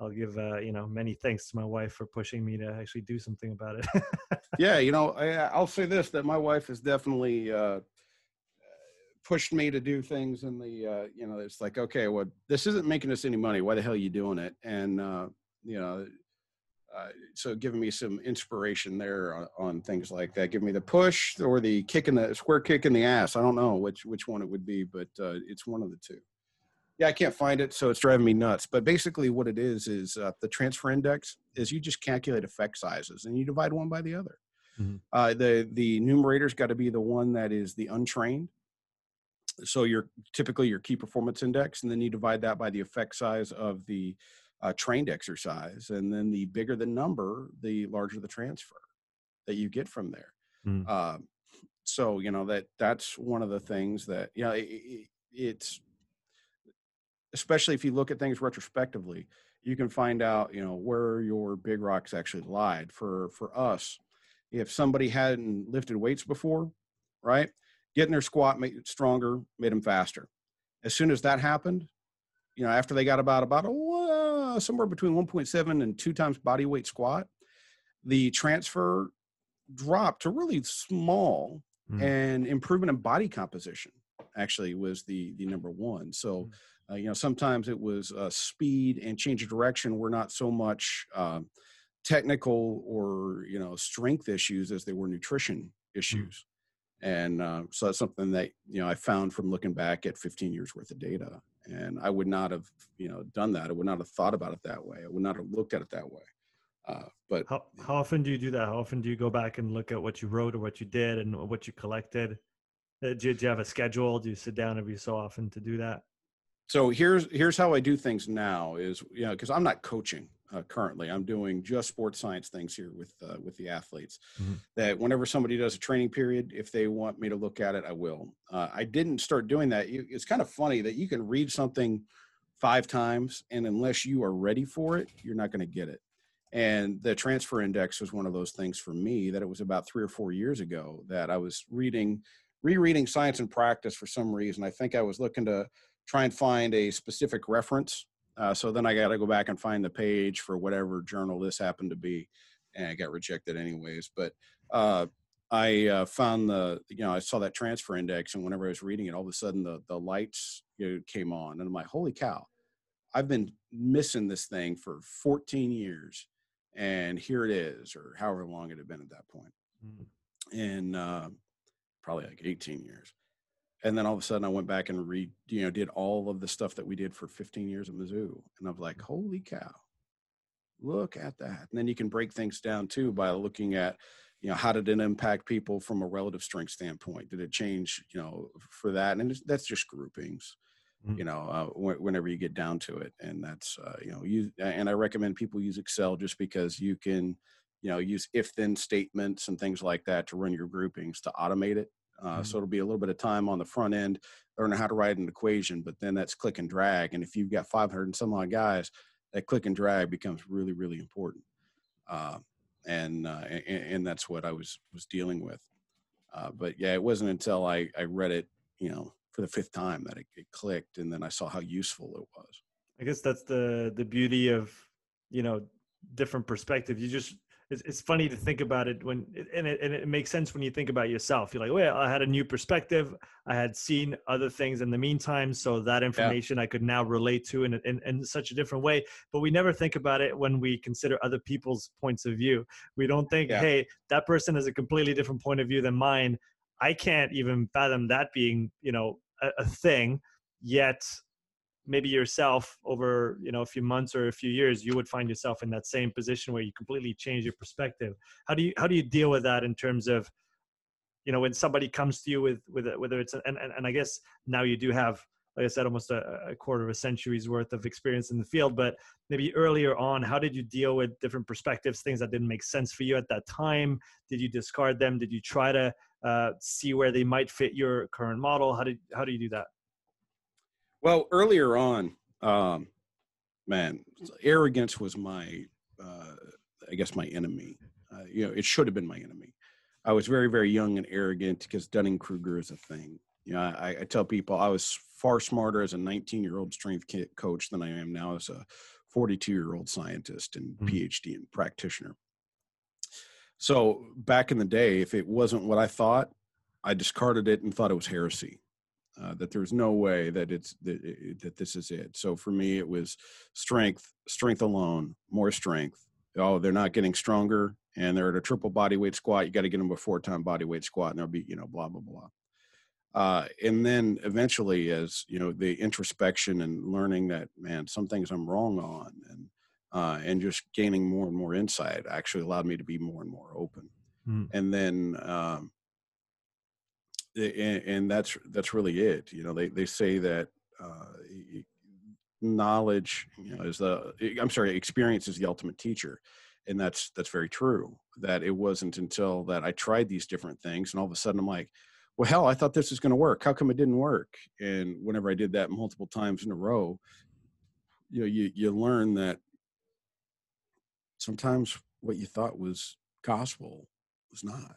i'll give uh, you know many thanks to my wife for pushing me to actually do something about it yeah, you know, I, I'll say this: that my wife has definitely uh, pushed me to do things in the, uh, you know, it's like, okay, well, this isn't making us any money. Why the hell are you doing it? And uh, you know, uh, so giving me some inspiration there on, on things like that. Give me the push or the kick in the square kick in the ass. I don't know which which one it would be, but uh, it's one of the two. Yeah, I can't find it, so it's driving me nuts. But basically, what it is is uh, the transfer index is you just calculate effect sizes and you divide one by the other. Mm-hmm. Uh, the the numerator's got to be the one that is the untrained. So your typically your key performance index, and then you divide that by the effect size of the uh, trained exercise, and then the bigger the number, the larger the transfer that you get from there. Mm. so you know that that's one of the things that you know it, it, it's especially if you look at things retrospectively you can find out you know where your big rocks actually lied for for us if somebody hadn't lifted weights before right getting their squat made it stronger made them faster as soon as that happened you know after they got about about uh, somewhere between 1.7 and 2 times body weight squat the transfer dropped to really small mm. and improvement in body composition actually was the the number one so mm. Uh, you know, sometimes it was uh, speed and change of direction were not so much uh, technical or you know strength issues as they were nutrition mm. issues. And uh, so that's something that you know I found from looking back at 15 years worth of data. And I would not have you know done that. I would not have thought about it that way. I would not have looked at it that way. Uh, but how, how often do you do that? How often do you go back and look at what you wrote or what you did and what you collected? Uh, do you, do you have a schedule? Do you sit down every so often to do that? So here's here's how I do things now is you know because I'm not coaching uh, currently I'm doing just sports science things here with uh, with the athletes mm-hmm. that whenever somebody does a training period if they want me to look at it I will. Uh, I didn't start doing that. It's kind of funny that you can read something five times and unless you are ready for it you're not going to get it. And the transfer index was one of those things for me that it was about three or four years ago that I was reading rereading science and practice for some reason. I think I was looking to try and find a specific reference. Uh, so then I got to go back and find the page for whatever journal this happened to be, and I got rejected anyways. But uh, I uh, found the you know I saw that transfer index, and whenever I was reading it, all of a sudden the the lights you know, came on, and I'm like, holy cow! I've been missing this thing for 14 years, and here it is, or however long it had been at that point, mm-hmm. and uh, probably like 18 years and then all of a sudden I went back and read, you know, did all of the stuff that we did for 15 years at Mizzou. And I'm like, holy cow, look at that. And then you can break things down too by looking at, you know, how did it impact people from a relative strength standpoint? Did it change, you know, for that? And that's just groupings, mm-hmm. you know, uh, whenever you get down to it. And that's, uh, you know, you, and I recommend people use Excel just because you can, you know, use if then statements and things like that to run your groupings to automate it uh, mm-hmm. So it'll be a little bit of time on the front end learning how to write an equation, but then that's click and drag. And if you've got 500 and some odd guys, that click and drag becomes really, really important. Uh, and, uh, and, and that's what I was was dealing with. Uh, but yeah, it wasn't until I I read it, you know, for the fifth time that it, it clicked, and then I saw how useful it was. I guess that's the the beauty of you know different perspective. You just it's, it's funny to think about it when and it, and it makes sense when you think about yourself. You're like oh, well i had a new perspective. I had seen other things in the meantime so that information yeah. i could now relate to in, in, in such a different way. But we never think about it when we consider other people's points of view. We don't think yeah. hey that person has a completely different point of view than mine. I can't even fathom that being you know a, a thing yet maybe yourself over you know a few months or a few years you would find yourself in that same position where you completely change your perspective. How do you how do you deal with that in terms of you know when somebody comes to you with with whether it's and, and, and i guess now you do have like i said almost a, a, quarter of a century's worth of experience in the field but maybe earlier on how did you deal with different perspectives things that didn't make sense for you at that time? Did you discard them? Did you try to uh, see where they might fit your current model? How did how do you do that well, earlier on, um, man, arrogance was my, uh, I guess, my enemy. Uh, you know, it should have been my enemy. I was very, very young and arrogant because Dunning Kruger is a thing. You know, I, I tell people I was far smarter as a 19 year old strength coach than I am now as a 42 year old scientist and mm-hmm. PhD and practitioner. So back in the day, if it wasn't what I thought, I discarded it and thought it was heresy uh, that there's no way that it's that, that this is it. So for me, it was strength, strength alone, more strength. Oh, they're not getting stronger, and they're at a triple body weight squat. You got to get them a four time body weight squat, and they'll be you know blah blah blah. uh, and then eventually as you know the introspection and learning that man some things i'm wrong on and uh, and just gaining more and more insight actually allowed me to be more and more open mm. and then um, and, and, that's that's really it you know they, they say that uh, knowledge you know is the i'm sorry experience is the ultimate teacher and that's that's very true that it wasn't until that i tried these different things and all of a sudden i'm like well hell i thought this was going to work. How come it didn't work? And whenever i did that multiple times in a row you know you you learn that sometimes what you thought was gospel was not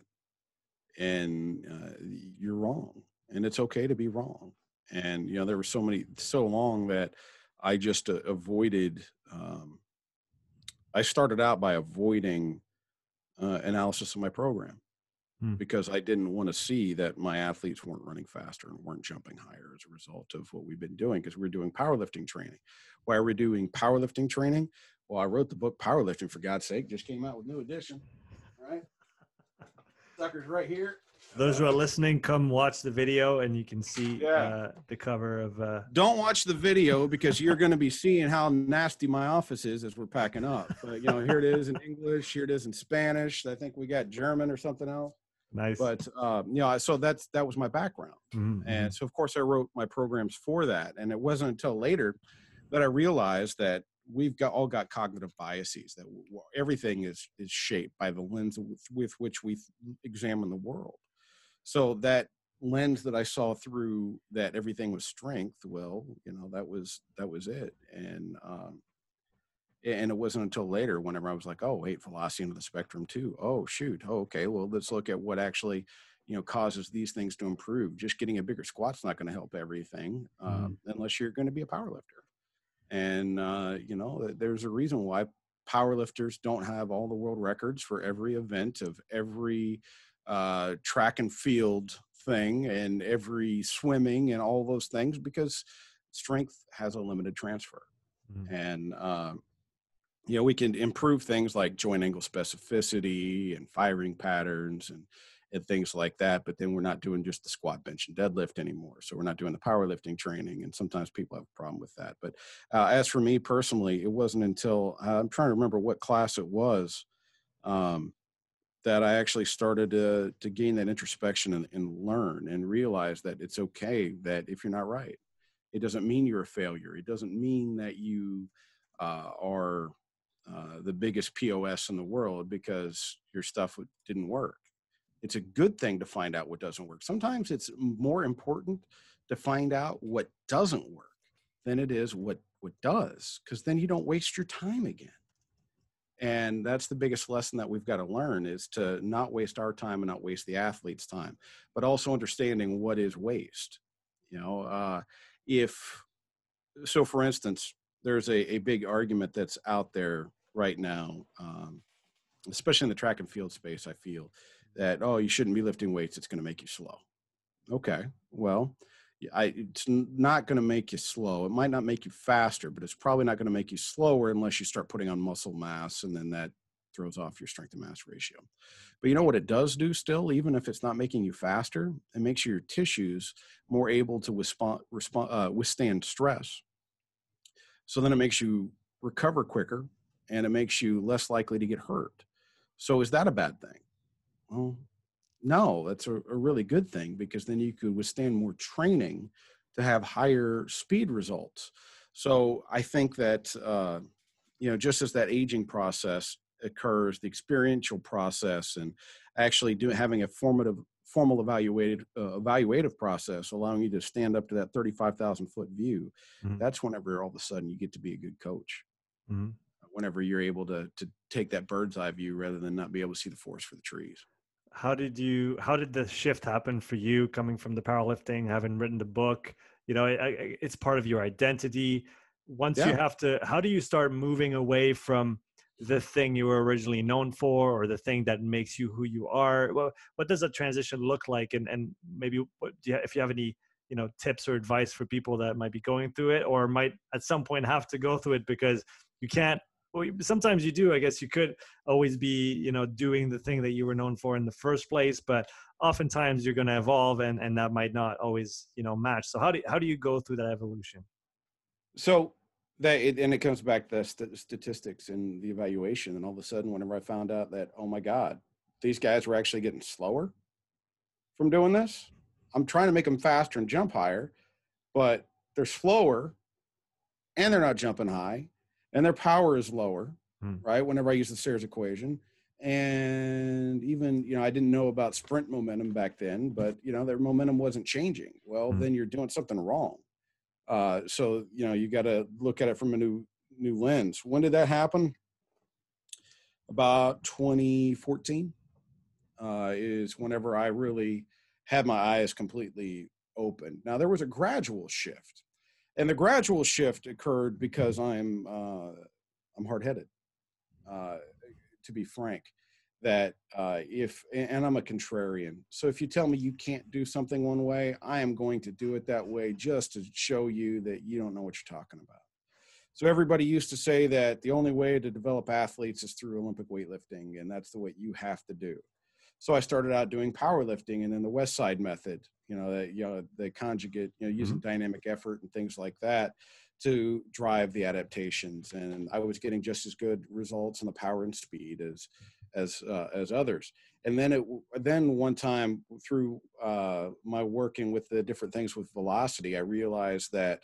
and uh, you're wrong and it's okay to be wrong and you know there were so many so long that i just uh, avoided um, i started out by avoiding uh, analysis of my program hmm. because I didn't want to see that my athletes weren't running faster and weren't jumping higher as a result of what we've been doing because we're doing powerlifting training. Why are we doing powerlifting training? Well, I wrote the book Powerlifting for God's sake, just came out with new edition. Right? Sucker's right here those who are listening, come watch the video and you can see yeah. uh, the cover of. Uh... Don't watch the video because you're going to be seeing how nasty my office is as we're packing up. But, you know, here it is in English, here it is in Spanish. I think we got German or something else. Nice. But um, you know, so that's that was my background, mm-hmm. and mm-hmm. so of course I wrote my programs for that. And it wasn't until later that I realized that we've got all got cognitive biases that everything is is shaped by the lens with, with which we examine the world so that lens that I saw through that everything was strength, well, you know, that was that was it. And um and it wasn't until later whenever I was like, oh, wait, velocity into the spectrum too. Oh, shoot. Oh, okay. Well, let's look at what actually, you know, causes these things to improve. Just getting a bigger squat's not going to help everything um, mm-hmm. unless you're going to be a power lifter. And, uh, you know, there's a reason why powerlifters don't have all the world records for every event of every uh, track and field thing and every swimming and all those things because strength has a limited transfer. Mm-hmm. And, uh, you know, we can improve things like joint angle specificity and firing patterns and, and things like that. But then we're not doing just the squat, bench, and deadlift anymore. So we're not doing the powerlifting training. And sometimes people have a problem with that. But uh, as for me personally, it wasn't until I'm trying to remember what class it was. Um, that I actually started to to gain that introspection and, and, learn and realize that it's okay that if you're not right, it doesn't mean you're a failure. It doesn't mean that you uh, are uh, the biggest POS in the world because your stuff didn't work. It's a good thing to find out what doesn't work. Sometimes it's more important to find out what doesn't work than it is what what does, because then you don't waste your time again and that's the biggest lesson that we've got to learn is to not waste our time and not waste the athlete's time but also understanding what is waste you know uh, if so for instance there's a, a big argument that's out there right now um, especially in the track and field space i feel that oh you shouldn't be lifting weights it's going to make you slow okay well I, it's not going to make you slow. It might not make you faster, but it's probably not going to make you slower unless you start putting on muscle mass, and then that throws off your strength to mass ratio. But you know what it does do still, even if it's not making you faster, it makes your tissues more able to respond, respond uh, withstand stress. So then it makes you recover quicker and it makes you less likely to get hurt. So is that a bad thing? Well, no, that's a, a really good thing because then you could withstand more training to have higher speed results. So I think that uh, you know just as that aging process occurs, the experiential process, and actually doing having a formative formal evaluated uh, evaluative process allowing you to stand up to that 35,000 foot view mm-hmm. that's whenever all of a sudden you get to be a good coach mm-hmm. whenever you're able to to take that bird's eye view rather than not be able to see the forest for the trees how did you how did the shift happen for you coming from the powerlifting having written the book? You know it, it's part of your identity. Once yeah. you have to how do you start moving away from the thing you were originally known for or the thing that makes you who you are? Well, what does that transition look like? And and maybe what, you, if you have any you know tips or advice for people that might be going through it or might at some point have to go through it because you can't sometimes you do. I guess you could always be, you know, doing the thing that you were known for in the first place, but oftentimes you're going to evolve, and and that might not always, you know, match. So how do how do you go through that evolution? So that it, and it comes back to st- statistics and the evaluation, and all of a sudden, whenever I found out that, oh my God, these guys were actually getting slower from doing this. I'm trying to make them faster and jump higher, but they're slower and they're not jumping high and their power is lower, hmm. right? Whenever I use the Sayers equation. And even, you know, I didn't know about sprint momentum back then, but, you know, their momentum wasn't changing. Well, hmm. then you're doing something wrong. Uh, so, you know, you got to look at it from a new, new lens. When did that happen? About 2014 uh, is whenever I really had my eyes completely open. Now, there was a gradual shift and the gradual shift occurred because I'm uh, I'm hard headed. Uh, to be frank, that uh, if and I'm a contrarian, so if you tell me you can't do something one way, I am going to do it that way just to show you that you don't know what you're talking about. So everybody used to say that the only way to develop athletes is through Olympic weightlifting, and that's the way you have to do. So I started out doing powerlifting and then the West Side method, you know, the, you know, the conjugate, you know, using mm-hmm. dynamic effort and things like that to drive the adaptations. And I was getting just as good results in the power and speed as, as, uh, as others. And then it, then one time through uh, my working with the different things with velocity, I realized that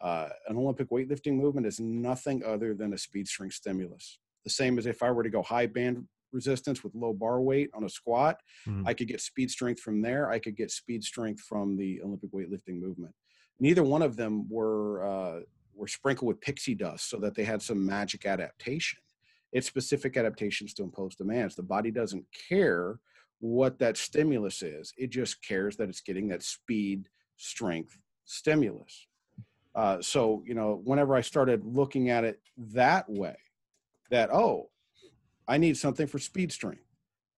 uh, an Olympic weightlifting movement is nothing other than a speed strength stimulus. The same as if I were to go high band resistance with low bar weight on a squat. Mm-hmm. I could get speed strength from there. I could get speed strength from the Olympic weightlifting movement. Neither one of them were uh, were sprinkled with pixie dust so that they had some magic adaptation. It's specific adaptations to impose demands. The body doesn't care what that stimulus is. It just cares that it's getting that speed strength stimulus. Uh, so you know, whenever I started looking at it that way, that oh, I need something for speed strength.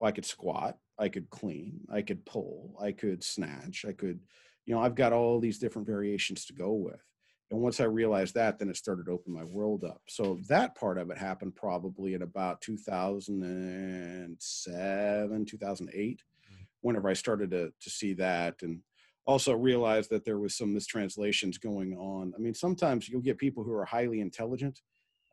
Well, I could squat, I could clean, I could pull, I could snatch, I could, you know, I've got all these different variations to go with. And once I realized that, then it started to open my world up. So that part of it happened probably in about 2007, 2008, mm-hmm. whenever I started to, to see that and also realized that there was some mistranslations going on. I mean, sometimes you'll get people who are highly intelligent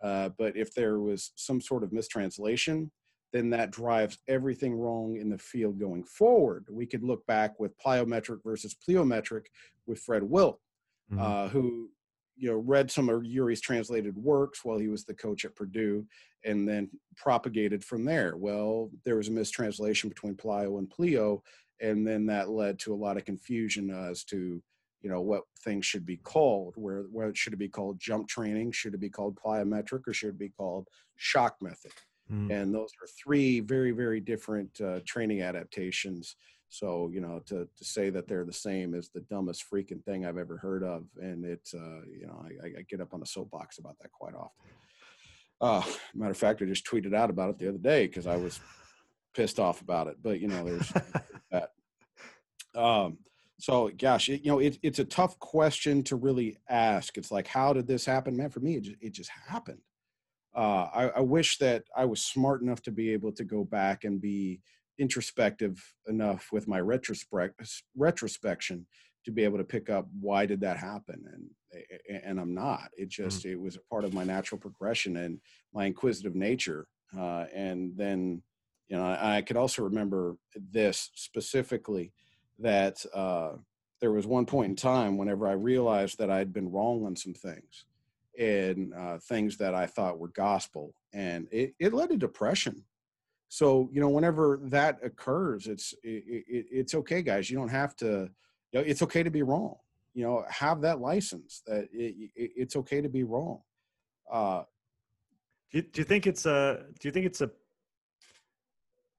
uh, but if there was some sort of mistranslation, then that drives everything wrong in the field going forward. We could look back with plyometric versus pleometric with Fred Wilt, mm-hmm. uh, who you know read some of Yuri's translated works while he was the coach at Purdue, and then propagated from there. Well, there was a mistranslation between plyo and pleo, and then that led to a lot of confusion as to you know what things should be called where where should it be called jump training should it be called plyometric or should it be called shock method? Mm. and those are three very very different uh, training adaptations. So you know to, to say that they're the same is the dumbest freaking thing i've ever heard of and it's uh, you know I, I, get up on a soapbox about that quite often. Uh, matter of fact i just tweeted out about it the other day because i was pissed off about it but you know there's that. Um so, gosh, it, you know, it, it's a tough question to really ask. It's like, how did this happen? Man, for me, it just, it just happened. Uh, I, I wish that I was smart enough to be able to go back and be introspective enough with my retrospect retrospection to be able to pick up why did that happen and and I'm not it mm. just mm. it was a part of my natural progression and my inquisitive nature uh, and then you know I, I could also remember this specifically that uh, there was one point in time whenever I realized that I'd been wrong on some things and uh, things that I thought were gospel, and it, it led to depression. So you know, whenever that occurs, it's it, it, it's okay, guys. You don't have to. You know, it's okay to be wrong. You know, have that license that it's okay to be wrong. Uh, do you, do you think it's a do you think it's a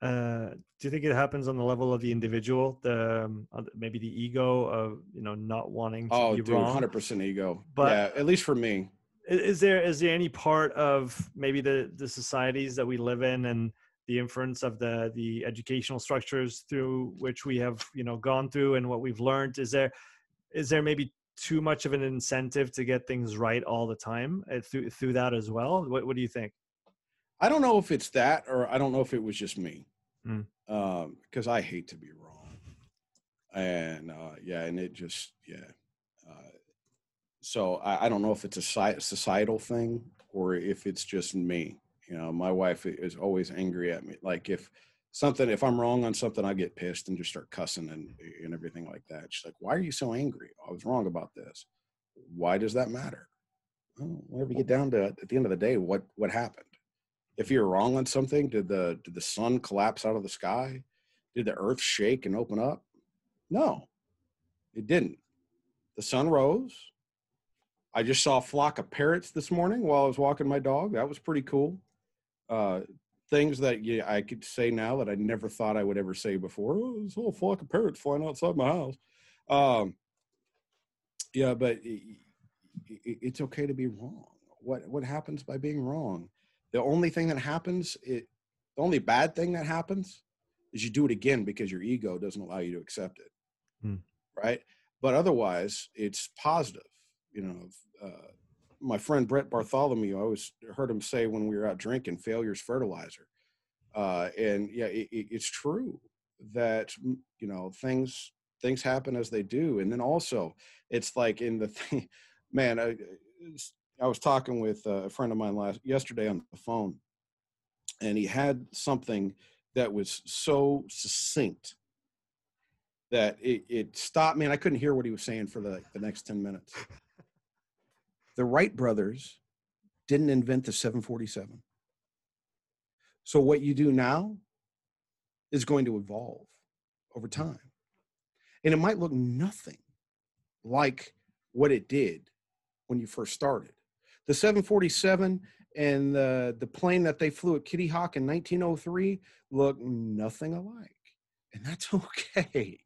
uh, do you think it happens on the level of the individual, the um, maybe the ego of you know not wanting to oh, be dude, wrong? hundred percent ego. But yeah, at least for me. Is there is there any part of maybe the the societies that we live in and the inference of the the educational structures through which we have you know gone through and what we've learned? Is there is there maybe too much of an incentive to get things right all the time uh, through through that as well? What what do you think? I don't know if it's that or I don't know if it was just me. Mm. Um, because I hate to be wrong. And uh yeah, and it just yeah. Uh so I, I don't know if it's a societal thing or if it's just me. You know, my wife is always angry at me. Like if something, if I'm wrong on something, I get pissed and just start cussing and and everything like that. She's like, "Why are you so angry? I was wrong about this. Why does that matter?" Well, whenever you get down to it, at the end of the day, what what happened? If you're wrong on something, did the did the sun collapse out of the sky? Did the earth shake and open up? No, it didn't. The sun rose. I just saw a flock of parrots this morning while I was walking my dog. That was pretty cool. Uh, things that yeah, I could say now that I never thought I would ever say before. Oh, this whole flock of parrots flying outside my house. Um, yeah, but it, it, it's okay to be wrong. What what happens by being wrong? The only thing that happens, it, the only bad thing that happens, is you do it again because your ego doesn't allow you to accept it, Hmm. right? But otherwise, it's positive. You know, uh, my friend Brett Bartholomew, I always heard him say when we were out drinking, "Failure's fertilizer," uh, and yeah, it, it, it's true that mm, you know things things happen as they do, and then also it's like in the thing, man. I, it's- I was talking with uh, a friend of mine last yesterday on the phone, and he had something that was so succinct that it, it stopped me and I couldn't hear what he was saying for the, the next 10 minutes. The Wright brothers didn't invent the 747. So what you do now is going to evolve over time. And it might look nothing like what it did when you first started. The 747 and the, the plane that they flew at Kitty Hawk in 1903 look nothing alike. And that's okay.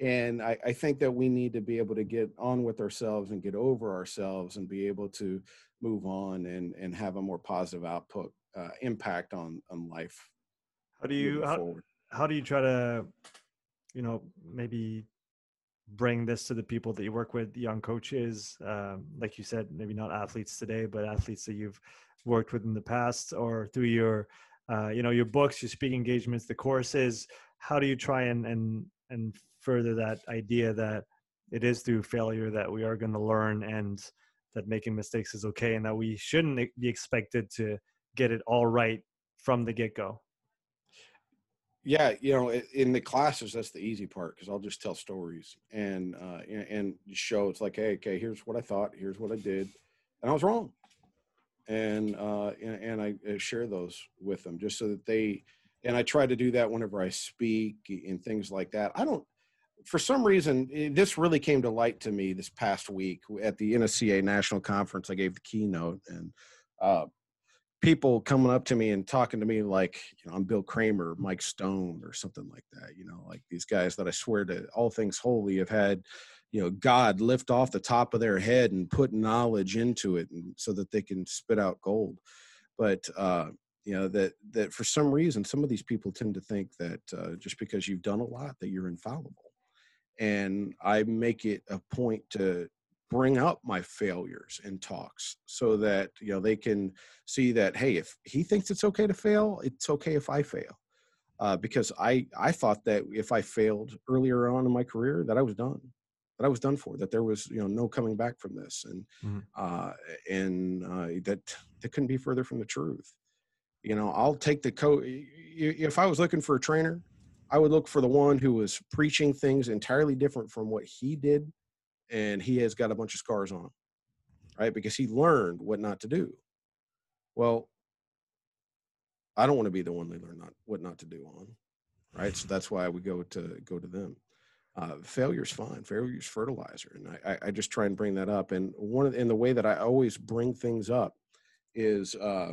And I, I think that we need to be able to get on with ourselves and get over ourselves and be able to move on and, and have a more positive output uh, impact on, on life. How do you how, how do you try to you know maybe bring this to the people that you work with young coaches um, like you said maybe not athletes today but athletes that you've worked with in the past or through your uh, you know your books your speaking engagements the courses. How do you try and and and further that idea that it is through failure that we are going to learn and that making mistakes is okay and that we shouldn't be expected to get it all right from the get-go yeah you know in the classes that's the easy part because i'll just tell stories and uh and, show it's like hey okay here's what i thought here's what i did and i was wrong. And uh and, and i uh, share those with them just so that they and i try to do that whenever i speak and things like that. I don't for some reason this really came to light to me this past week at the nsca national conference. I gave the keynote and uh people coming up to me and talking to me like you know i'm bill kraemer mike stone or something like that you know like these guys that i swear to all things holy have had you know god lift off the top of their head and put knowledge into it and so that they can spit out gold. But uh you know that that for some reason some of these people tend to think that uh, just because you've done a lot that you're infallible. And i make it a point to bring up my failures in talks so that you know they can see that hey if he thinks it's okay to fail it's okay if i fail. Uh, because i i thought that if i failed earlier on in my career that i was done that i was done for that there was you know no coming back from this. And Mhm. uh and uh that that couldn't be further from the truth. You know i'll take the co if i was looking for a trainer i would look for the one who was preaching things entirely different from what he did and he has got a bunch of scars on him right? Because he learned what not to do. Well i don't want to be the one they learn not what not to do on right? So that's why we go to go to them. Uh, failure's fine failure's fertilizer and I, I just try and bring that up and one of in the way that i always bring things up is uh,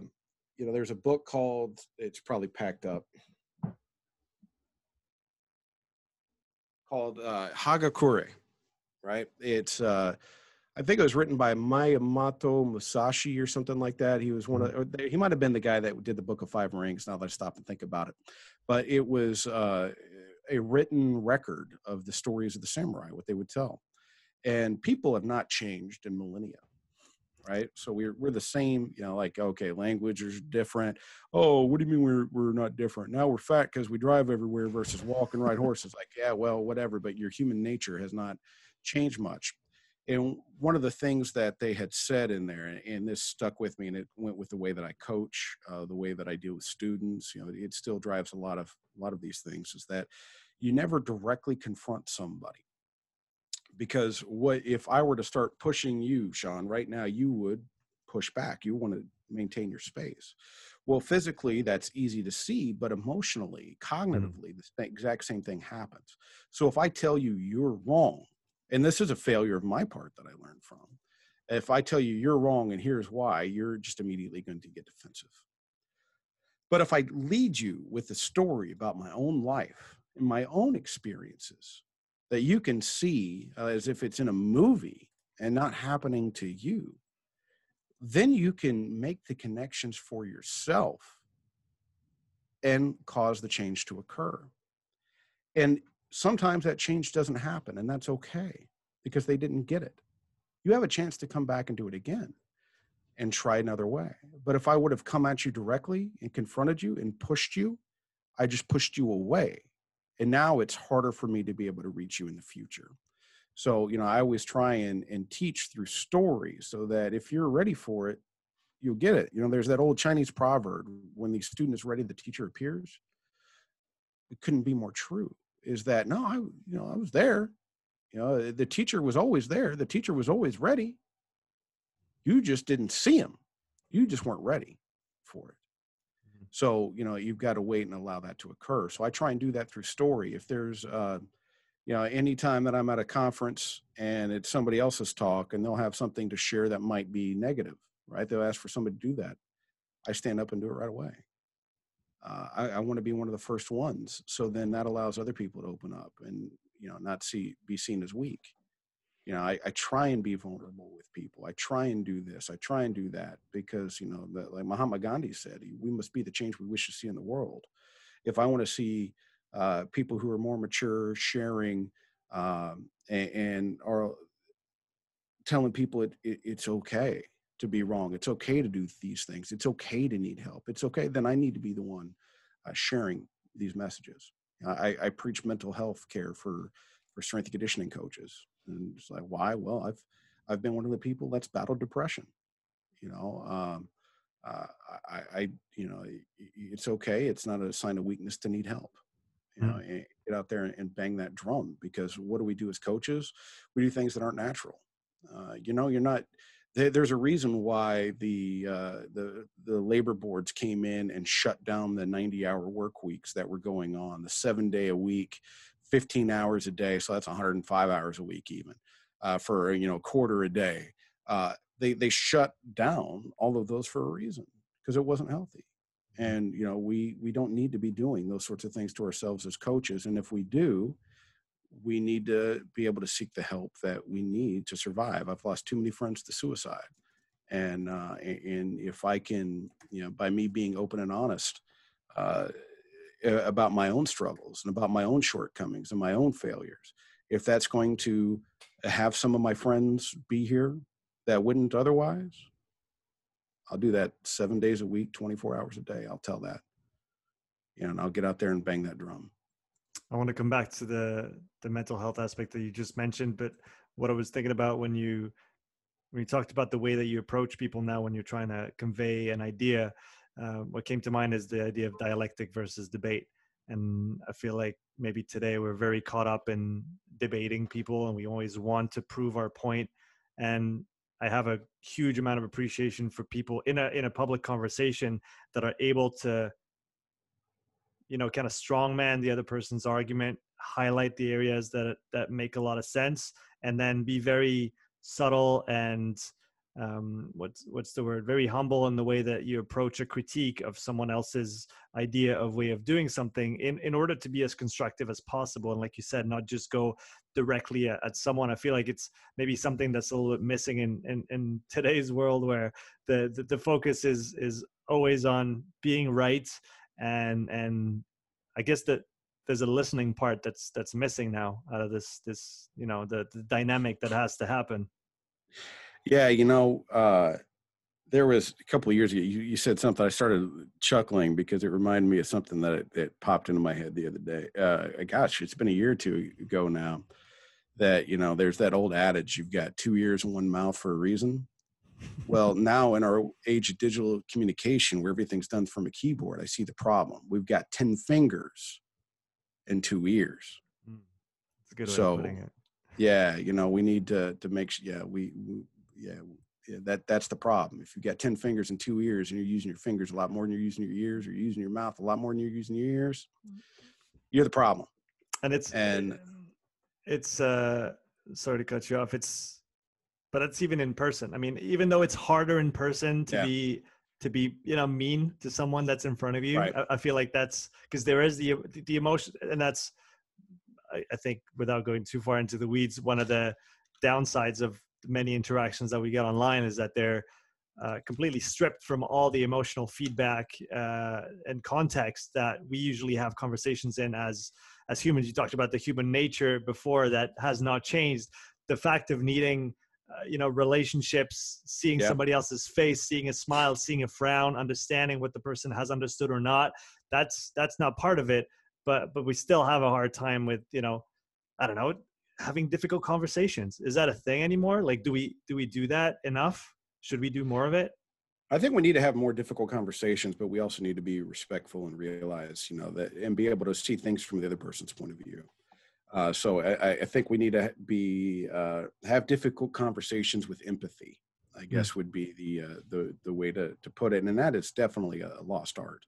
you know there's a book called it's probably packed up. Called uh, hagakure right it's uh I think it was written by Miyamoto Musashi or something like that. He was one of, they- he might have been the guy that did the Book of Five Rings. Now that I stop and think about it, but it was uh, a written record of the stories of the samurai, what they would tell, and people have not changed in millennia. right? So we're we're the same, you know, like okay, language is different. Oh, what do you mean we're we're not different? Now we're fat because we drive everywhere versus walk and ride horses. Like, yeah, well, whatever, but your human nature has not changed much. And one of the things that they had said in there, and this stuck with me, and it went with the way that I coach, uh, the way that I deal with students. You know, it still drives a lot of a lot of these things. Is that you never directly confront somebody because what if I were to start pushing you, Sean, right now, you would push back. You want to maintain your space. Well, physically, that's easy to see, but emotionally, mm-hmm. cognitively, the exact same thing happens. So if I tell you you're wrong, and this is a failure of my part that I learned from, if I tell you you're wrong and here's why, you're just immediately going to get defensive. But if I lead you with a story about my own life and my own experiences, that you can see uh, as if it's in a movie and not happening to you, then you can make the connections for yourself and cause the change to occur. And sometimes that change doesn't happen, and that's okay because they didn't get it. You have a chance to come back and do it again and try another way. But if I would have come at you directly and confronted you and pushed you, I just pushed you away. And now it's harder for me to be able to reach you in the future. So you know i always try and, and teach through stories so that if you're ready for it you'll get it. You know there's that old chinese proverb when the student is ready the teacher appears. It couldn't be more true is that no i you know i was there you know the teacher was always there the teacher was always ready you just didn't see him you just weren't ready for it so, you know, you've got to wait and allow that to occur. So I try and do that through story. If there's, uh, you know, anytime that I'm at a conference and it's somebody else's talk and they'll have something to share that might be negative, right? They'll ask for somebody to do that. I stand up and do it right away. Uh, I, I want to be one of the first ones. So then that allows other people to open up and, you know, not see, be seen as weak. You know I, I, try and be vulnerable with people. I try and do this. I try and do that because you know the, like mahatma gandhi said we must be the change we wish to see in the world. If i want to see uh, people who are more mature sharing um, and, and, are telling people it, it, it's okay to be wrong it's okay to do these things it's okay to need help it's okay then i need to be the one uh, sharing these messages I, I preach mental health care for for strength and conditioning coaches and it's like, why? Well, I've I've been one of the people that's battled depression. You know, um, uh, I, I, you know, it's okay. It's not a sign of weakness to need help. You know, mm. get out there and bang that drum because what do we do as coaches? We do things that aren't natural. Uh, you know, you're not. There's a reason why the uh, the the labor boards came in and shut down the 90 hour work weeks that were going on, the seven day a week 15 hours a day, so that's 105 hours a week even uh, for you know a quarter a day. Uh, they they shut down all of those for a reason because it wasn't healthy, mm-hmm. and you know we we don't need to be doing those sorts of things to ourselves as coaches, and if we do, we need to be able to seek the help that we need to survive. I've lost too many friends to suicide, and uh, and if I can, you know, by me being open and honest. Uh, about my own struggles and about my own shortcomings and my own failures. If that's going to have some of my friends be here that wouldn't otherwise, I'll do that seven days a week, 24 hours a day. I'll tell that. You know, and I'll get out there and bang that drum. I want to come back to the the mental health aspect that you just mentioned, but what I was thinking about when you when you talked about the way that you approach people now when you're trying to convey an idea, uh, what came to mind is the idea of dialectic versus debate. And I feel like maybe today we're very caught up in debating people and we always want to prove our point. And I have a huge amount of appreciation for people in a in a public conversation that are able to, you know, kind of strongman the other person's argument, highlight the areas that that make a lot of sense, and then be very subtle and um, what's what's the word? Very humble in the way that you approach a critique of someone else's idea of way of doing something in in order to be as constructive as possible and like you said not just go directly at, at someone. I feel like it's maybe something that's a little bit missing in in, in today's world where the, the the focus is is always on being right and and i guess that there's a listening part that's that's missing now out of this this you know the, the dynamic that has to happen Yeah, you know, uh, there was a couple years ago. You, you said something. I started chuckling because it reminded me of something that that popped into my head the other day. Uh, gosh, it's been a year or two ago now. That you know, there's that old adage: you've got two ears and one mouth for a reason. Well, now in our age of digital communication, where everything's done from a keyboard, I see the problem. We've got ten fingers and two ears. Mm, That's a good way So, of putting it. Yeah, you know, we need to to make sure. Yeah, we, we yeah, yeah, that that's the problem. If you've got ten fingers and two ears, and you're using your fingers a lot more than you're using your ears, or you're using your mouth a lot more than you're using your ears, you're the problem. and it's And- it's uh sorry to cut you off it's but it's even in person i mean even though it's harder in person to Yeah. be to be you know mean to someone that's in front of you Right. I, I feel like that's because there is the the emotion and that's I, I think without going too far into the weeds one of the downsides of many interactions that we get online is that they're uh, completely stripped from all the emotional feedback uh, and context that we usually have conversations in as as humans you talked about the human nature before that has not changed the fact of needing uh, you know relationships seeing Yeah. somebody else's face seeing a smile seeing a frown understanding what the person has understood or not that's that's not part of it but but we still have a hard time with you know i don't know having difficult conversations is that a thing anymore like do we do we do that enough should we do more of it I think we need to have more difficult conversations, but we also need to be respectful and realize, you know, that and be able to see things from the other person's point of view. Uh, so I, I- think we need to be uh, have difficult conversations with empathy. I guess would be the uh, the the way to to put it, and that is definitely a lost art.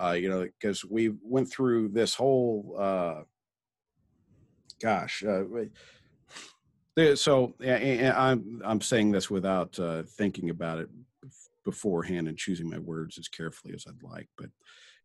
Uh, you know, because we went through this whole, uh, gosh, uh, so and I'm I'm saying this without uh, thinking about it beforehand and choosing my words as carefully as I'd like. But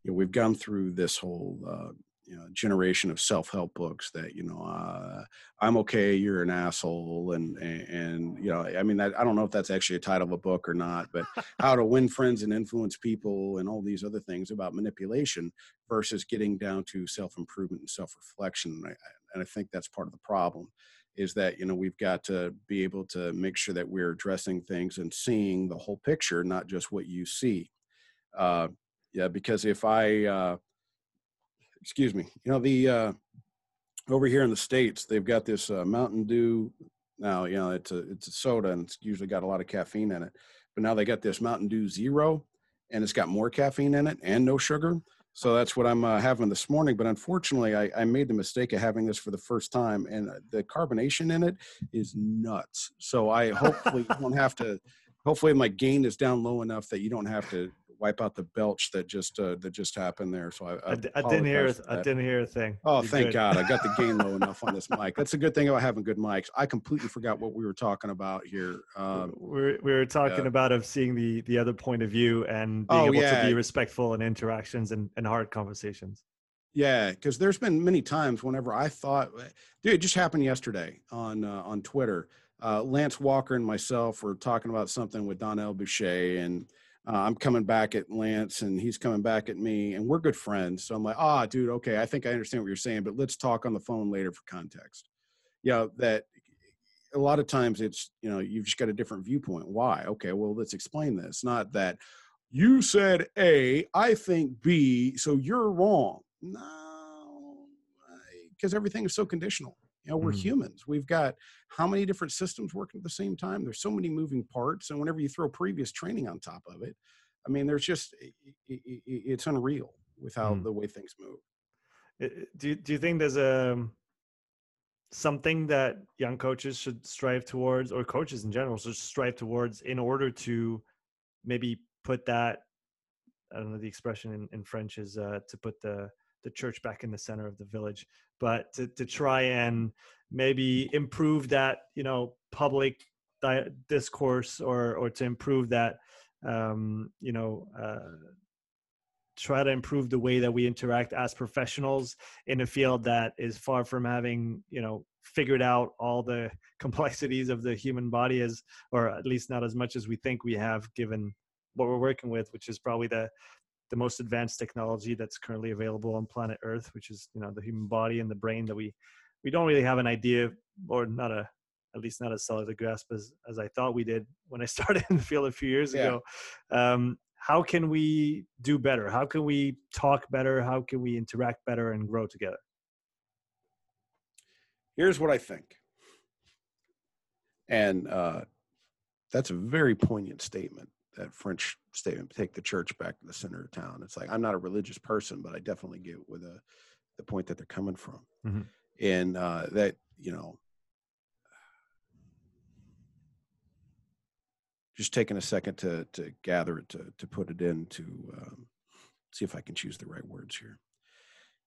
you know, we've gone through this whole uh, you know, generation of self-help books that you know uh, I'm okay, you're an asshole, and and, and you know, I mean, I, I don't know if that's actually a title of a book or not, but how to win friends and influence people, and all these other things about manipulation versus getting down to self-improvement and self-reflection. And I, and I think that's part of the problem is that you know we've got to be able to make sure that we're addressing things and seeing the whole picture not just what you see uh yeah because if i uh excuse me you know the uh over here in the states they've got this uh, mountain dew now you know it's a it's a soda and it's usually got a lot of caffeine in it but now they got this mountain dew zero and it's got more caffeine in it and no sugar so that's what I'm uh, having this morning. But unfortunately, I, I made the mistake of having this for the first time, and uh, the carbonation in it is nuts. So I hopefully won't have to. Hopefully, my gain is down low enough that you don't have to wipe out the belch that just uh, that just happened there. So I, I, d- I didn't hear. I didn't hear a thing. Oh, You're thank good. God! I got the gain low enough on this mic. That's a good thing about having good mics. I completely forgot what we were talking about here. Um, we're we were talking yeah. about of seeing the the other point of view and being Oh, able to yeah. be respectful in interactions and, and hard conversations. Yeah, because there's been many times whenever I thought, dude, it just happened yesterday on uh, on Twitter. Uh, Lance Walker and myself were talking about something with Donnell Boucher, and uh, I'm coming back at Lance, and he's coming back at me, and we're good friends. So I'm like, ah, dude, okay, I think I understand what you're saying, but let's talk on the phone later for context. Yeah, that a lot of times it's you know you've just got a different viewpoint. Why? Okay, well let's explain this. Not that you said A, I think B, so you're wrong. No, because everything is so conditional. You know, we're Mhm. humans. We've got how many different systems working at the same time? There's so many moving parts, and whenever you throw previous training on top of it, I mean, there's just it's unreal with how Mm. the way things move. Do you, do you think there's a something that young coaches should strive towards, or coaches in general should strive towards, in order to maybe put that? I don't know the expression in, in French is uh, to put the the church back in the center of the village, but to to try and maybe improve that you know public di- discourse or or to improve that um, you know. Uh, try to improve the way that we interact as professionals in a field that is far from having you know figured out all the complexities of the human body as or at least not as much as we think we have given what we're working with which is probably the the most advanced technology that's currently available on planet earth which is you know the human body and the brain that we we don't really have an idea or not a at least not as solid a grasp as, as I thought we did when I started in the field a few years Yeah. ago. Um, how can we do better? How can we talk better? How can we interact better and grow together? Here's what I think. And uh, that's a very poignant statement, that French statement, take the church back to the center of town. It's like, I'm not a religious person, but I definitely get with the, the point that they're coming from. Mhm. And uh, that, you know, just taking a second to, to gather it, to, to put it in, to um, see if I can choose the right words here,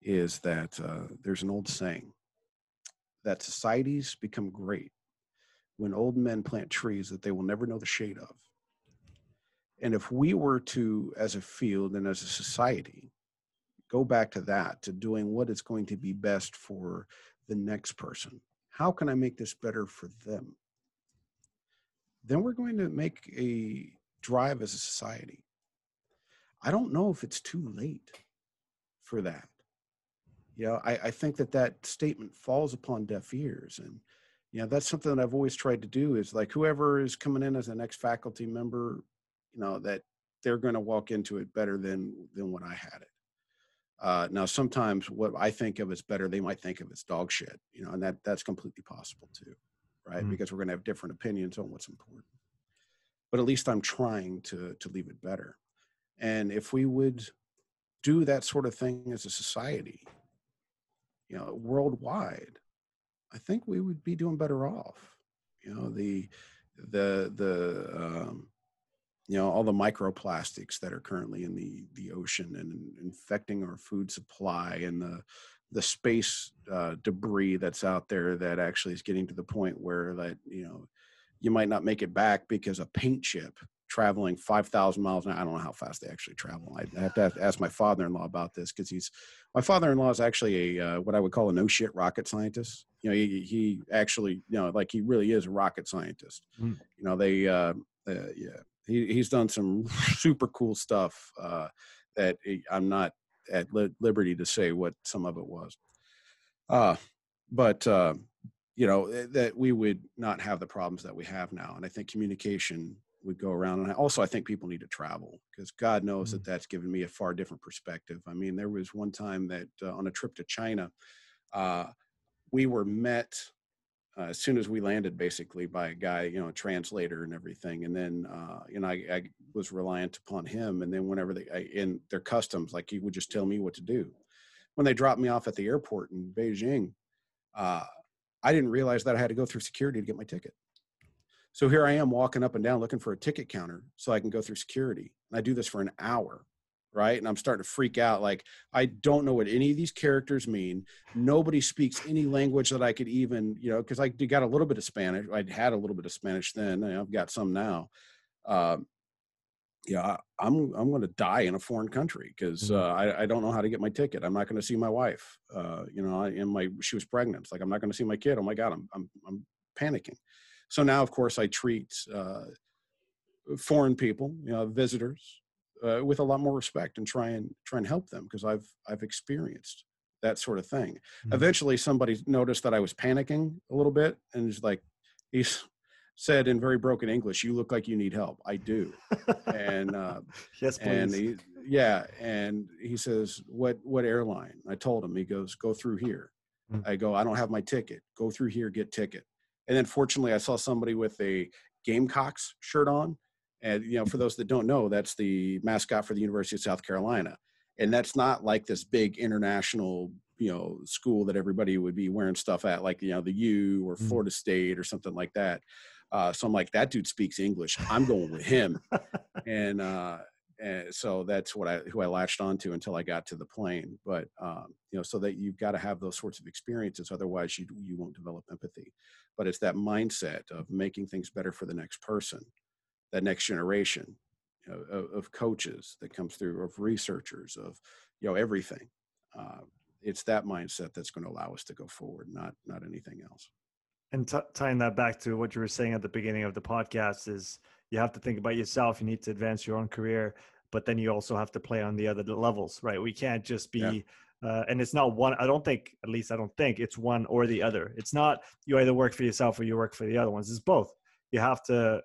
is that uh, there's an old saying that societies become great when old men plant trees that they will never know the shade of. And if we were to, as a field and as a society, go back to that, to doing what is going to be best for the next person, how can I make this better for them? Then we're going to make a drive as a society. I don't know if it's too late for that you know I, I think that that statement falls upon deaf ears and you know that's something that i've always tried to do is like whoever is coming in as the next faculty member you know that they're going to walk into it better than than when i had it. Uh, now sometimes what i think of as better they might think of as dog shit you know and that that's completely possible too right? Mhm. because we're going to have different opinions on what's important. But at least i'm trying to to leave it better. And if we would do that sort of thing as a society you know worldwide i think we would be doing better off. You know the the the um you know all the microplastics that are currently in the the ocean and infecting our food supply and the the space uh, debris that's out there that actually is getting to the point where that you know you might not make it back because a paint chip traveling 5,000 miles an hour. I don't know how fast they actually travel. I have to have to ask my father-in-law about this because he's my father-in-law is actually a uh, what I would call a no shit rocket scientist. You know, he, he actually you know like he really is a rocket scientist. Mm. You know, they uh, uh, yeah he, he's done some super cool stuff uh, that I'm not at li- liberty to say what some of it was. Uh, but uh, you know th- that we would not have the problems that we have now, and I think communication would go around. And I, also, I think people need to travel because God knows that that's given me a far different perspective. I mean, there was one time that uh, on a trip to China, uh, we were met uh, as soon as we landed, basically by a guy, you know, a translator and everything. And then, uh, you know, I, I was reliant upon him. And then whenever they, I, in their customs, like he would just tell me what to do. When they dropped me off at the airport in Beijing, uh, I didn't realize that I had to go through security to get my ticket. So here I am walking up and down looking for a ticket counter so I can go through security. And I do this for an hour, right? And I'm starting to freak out. Like, I don't know what any of these characters mean. Nobody speaks any language that I could even, you know, because I got a little bit of Spanish. I'd had a little bit of Spanish then. I've got some now. Um, yeah, I- I'm I'm going to die in a foreign country because Mhm. uh, I, I don't know how to get my ticket. I'm not going to see my wife. Uh, you know, I, and my she was pregnant. It's like I'm not going to see my kid. Oh my god, I'm I'm I'm panicking. So now, of course, I treat uh, foreign people, you know, visitors, uh, with a lot more respect and try and try and help them because I've I've experienced that sort of thing. Mhm. Eventually, somebody noticed that I was panicking a little bit and is like, he said in very broken English, "You look like you need help." I do, and uh, yes, and he, yeah, and he says, "What what airline?" I told him. He goes, "Go through here." Mm. I go, "I don't have my ticket. Go through here, get ticket." And then fortunately, I saw somebody with a Gamecocks shirt on, and you know, for those that don't know, that's the mascot for the University of South Carolina, and that's not like this big international you know school that everybody would be wearing stuff at, like you know the U or Mm. Florida State or something like that. Uh, so I'm like, that dude speaks English. I'm going with him and uh and so that's what I who I latched onto until I got to the plane. But um, you know, so that you've got to have those sorts of experiences, otherwise you you won't develop empathy. But it's that mindset of making things better for the next person, that next generation you know, of, of coaches that comes through, of researchers, of you know everything. Uh, it's that mindset that's going to allow us to go forward, not not anything else. and t- tying that back to what you were saying at the beginning of the podcast is you have to think about yourself you need to advance your own career but then you also have to play on the other levels right we can't just be Yeah. uh, and it's not one. I don't think, at least I don't think it's one or the other. It's not you either work for yourself or you work for the other ones. It's both. You have to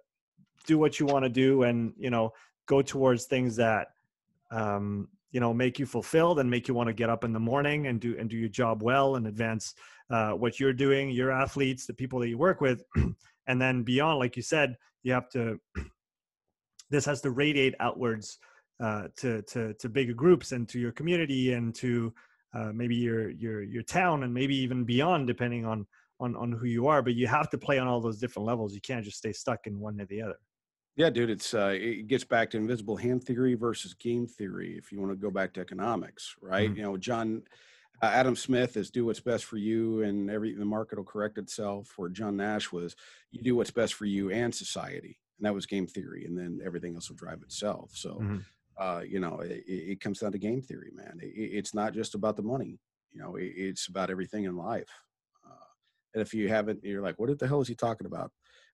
do what you want to do, and you know, go towards things that um, you know make you fulfilled and make you want to get up in the morning and do and do your job well and advance uh, what you're doing, your athletes, the people that you work with, and then beyond, like you said, you have to. This has to radiate outwards uh, to to to bigger groups and to your community and to uh, maybe your your your town and maybe even beyond, depending on on on who you are. But you have to play on all those different levels. You can't just stay stuck in one or the other. Yeah, dude, it's uh, it gets back to invisible hand theory versus game theory. If you want to go back to economics, right? Mm-hmm. You know, John uh, Adam Smith is do what's best for you, and every the market will correct itself. Where John Nash was, you do what's best for you and society, and that was game theory, and then everything else will drive itself. So. Mm-hmm uh, you know, it, it, comes down to game theory, man. It, it's not just about the money. You know, it's about everything in life. Uh, and if you haven't, you're like, what the hell is he talking about?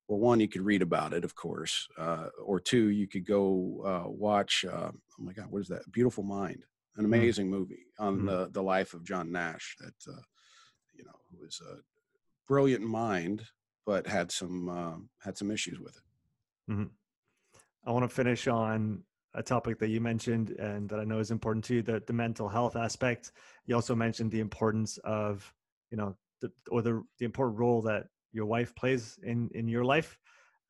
Well, one, you could read about it, of course, uh, or two, you could go uh, watch. Uh, oh my God, what is that? Beautiful Mind, an mm-hmm. amazing mm-hmm. movie on mm-hmm. the the life of John Nash. That uh, you know was a brilliant mind, but had some had some issues with it. Mm-hmm. I want to finish on a topic that you mentioned and that I know is important to you, the, the mental health aspect. You also mentioned the importance of, you know, the, or the, the important role that your wife plays in, in your life.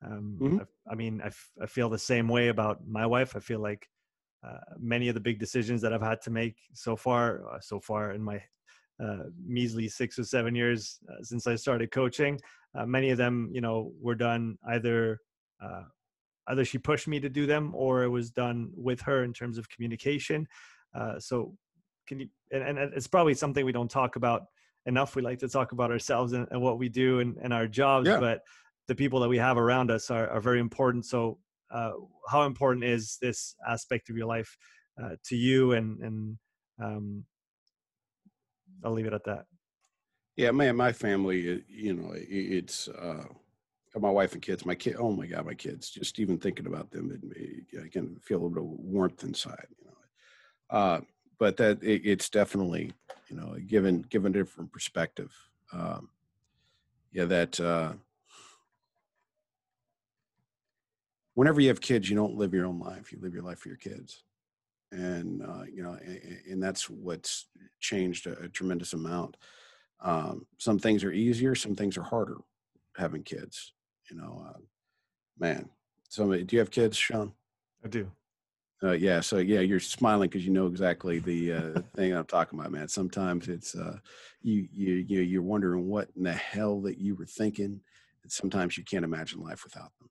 Um, mm-hmm. I, I, mean, I, f- I feel the same way about my wife. I feel like uh, many of the big decisions that I've had to make so far, uh, so far in my uh, measly six or seven years uh, since I started coaching, uh, many of them, you know, were done either uh, either she pushed me to do them or it was done with her in terms of communication. Uh, so can you, and, and, it's probably something we don't talk about enough. We like to talk about ourselves and, and what we do and, and our jobs, yeah. but the people that we have around us are, are very important. So uh, how important is this aspect of your life uh, to you? And, and um, I'll leave it at that. Yeah, man, my family, you know, it's, uh, my wife and kids, my kid, oh my God, my kids, just even thinking about them, it, I can feel a little warmth inside, you know. But that it, it's definitely, you know, given, given a different perspective. Um, yeah, that, uh, whenever you have kids, you don't live your own life. You live your life for your kids. And, uh, you know, and, and, that's what's changed a, a tremendous amount. Um, some things are easier, some things are harder having kids you know, uh, man. So, do you have kids, Sean? I do. Uh, yeah. So, yeah, you're smiling because you know exactly the uh, thing I'm talking about, man. Sometimes it's uh, you, you, you, you're wondering what in the hell that you were thinking. And sometimes you can't imagine life without them.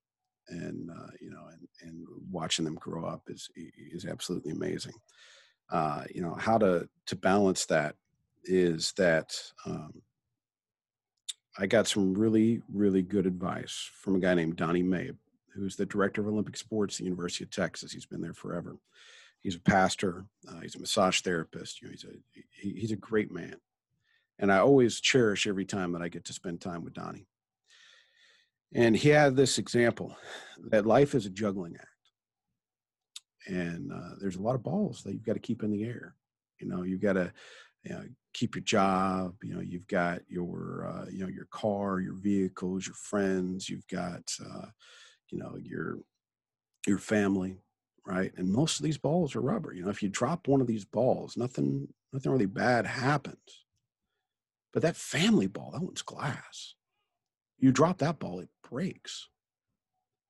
And uh, you know, and and watching them grow up is is absolutely amazing. Uh, you know how to to balance that is that um, I got some really, really good advice from a guy named Donnie Maib, who's the director of Olympic sports at the University of Texas. He's been there forever. He's a pastor. Uh, he's a massage therapist. You know, he's a he, he's a great man, and I always cherish every time that I get to spend time with Donnie. And he had this example that life is a juggling act, and uh, there's a lot of balls that you've got to keep in the air. You know, you've got to you know, keep your job you know you've got your uh, you know your car your vehicles your friends you've got uh, you know your your family right? And most of these balls are rubber. You know if you drop one of these balls nothing nothing really bad happens. But that family ball that one's glass. You drop that ball it breaks.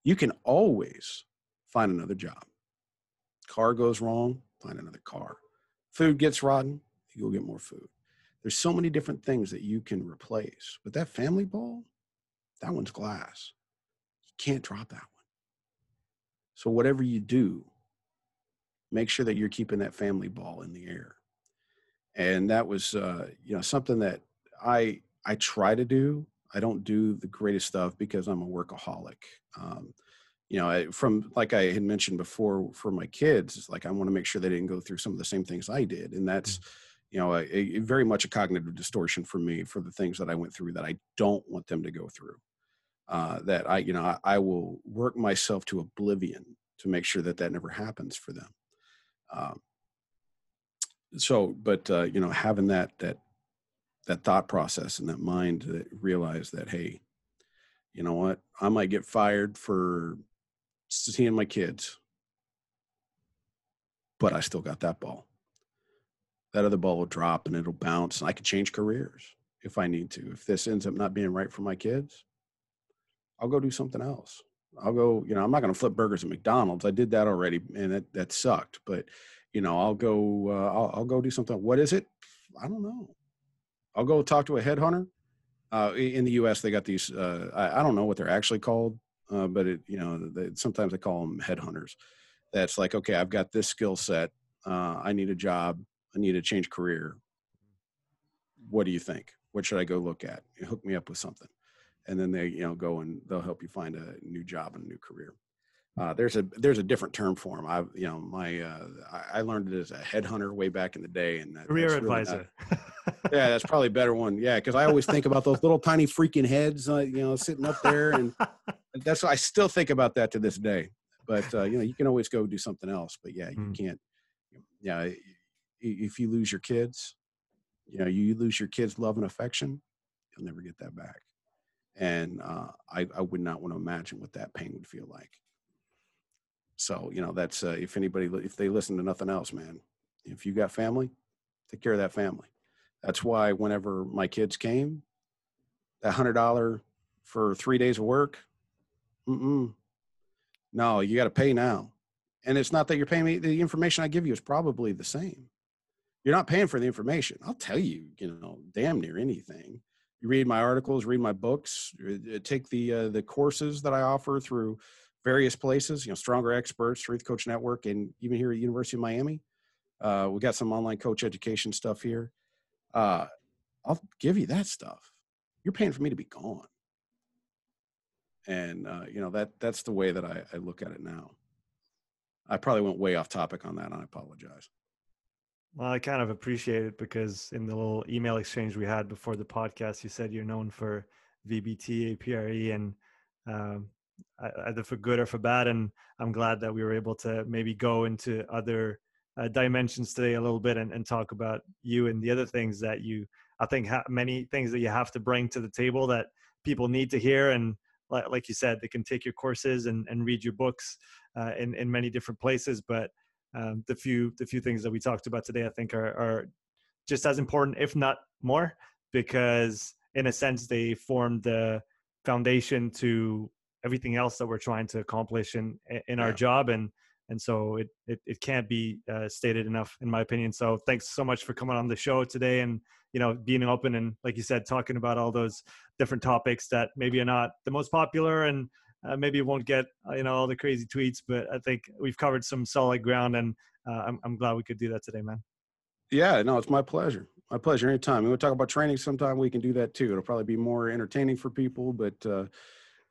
You can always find another job. Car goes wrong find another car. Food gets rotten you go get more food. There's so many different things that you can replace. But that family ball, that one's glass. Can't drop that one. So whatever you do, make sure that you're keeping that family ball in the air. And that was, uh, you know, something that I I try to do. I don't do the greatest stuff because I'm a workaholic. Um, you know, I, from like I had mentioned before, for my kids, it's like I want to make sure they didn't go through some of the same things I did, and that's. Mm-hmm you know, a, a, very much a cognitive distortion for me for the things that I went through that I don't want them to go through. Uh, that I, you know, I, I, will work myself to oblivion to make sure that that never happens for them. Um, so, but uh, you know, having that that that thought process and that mind that realize that hey, you know what, I might get fired for seeing my kids, but I still got that ball. That other ball will drop and it'll bounce, and I could change careers if I need to. If this ends up not being right for my kids, I'll go do something else. I'll go, you know, I'm not going to flip burgers at McDonald's. I did that already and that, that sucked, but you know, I'll go, uh, I'll, I'll go do something. What is it? I don't know. I'll go talk to a headhunter. Uh, in the U.S., they got these. Uh, I, I, don't know what they're actually called, uh, but it, you know, they, sometimes they call them headhunters. That's like, okay, I've got this skill set. Uh, I need a job. I need to change career. What do you think? What should I go look at? Hook me up with something and then they you know go and they'll help you find a new job and a new career. Uh, there's a there's a different term for them. I you know my uh, I, learned it as a headhunter way back in the day, and that, career advisor. Not, yeah, that's probably a better one. Yeah, because I always think about those little tiny freaking heads, uh, you know, sitting up there, and that's I still think about that to this day. But uh, you know, you can always go do something else. But yeah, you mm. can't. Yeah, if you lose your kids, you know, you lose your kids' love and affection, you'll never get that back and uh, I, I would not want to imagine what that pain would feel like. So you know that's uh, if anybody if they listen to nothing else man if you got family take care of that family. That's why whenever my kids came that hundred dollar for three days of work mm-mm. no you got to pay now. And it's not that you're paying me the information i give you is probably the same. You're not paying for the information. I'll tell you you know damn near anything read my articles, read my books, uh, uh, take the uh, the courses that I offer through various places. You know, Stronger Experts, Strength Coach Network, and even here at University of Miami, uh, we got some online coach education stuff here. Uh, I'll give you that stuff. You're paying for me to be gone, and uh, you know that that's the way that I, I look at it now. I probably went way off topic on that, and I apologize. Well, I kind of appreciate it because in the little email exchange we had before the podcast, you said you're known for VBT, APRE, and um, either for good or for bad. And I'm glad that we were able to maybe go into other uh, dimensions today a little bit and, and, talk about you and the other things that you, I think, ha- many things that you have to bring to the table that people need to hear. And like, like you said, they can take your courses and, and read your books uh, in, in many different places, but um, the few the few things that we talked about today, I think, are, are just as important, if not more, because in a sense they form the foundation to everything else that we're trying to accomplish in in our job and and so it it, it can't be uh, stated enough in my opinion. So thanks so much for coming on the show today and you know being open and like you said talking about all those different topics that maybe are not the most popular and uh, maybe it won't get uh, you know all the crazy tweets, but I think we've covered some solid ground, and uh, I'm I'm glad we could do that today, man. Yeah, no, it's my pleasure. My pleasure. Anytime we want to talk about training, sometime we can do that too. It'll probably be more entertaining for people, but uh,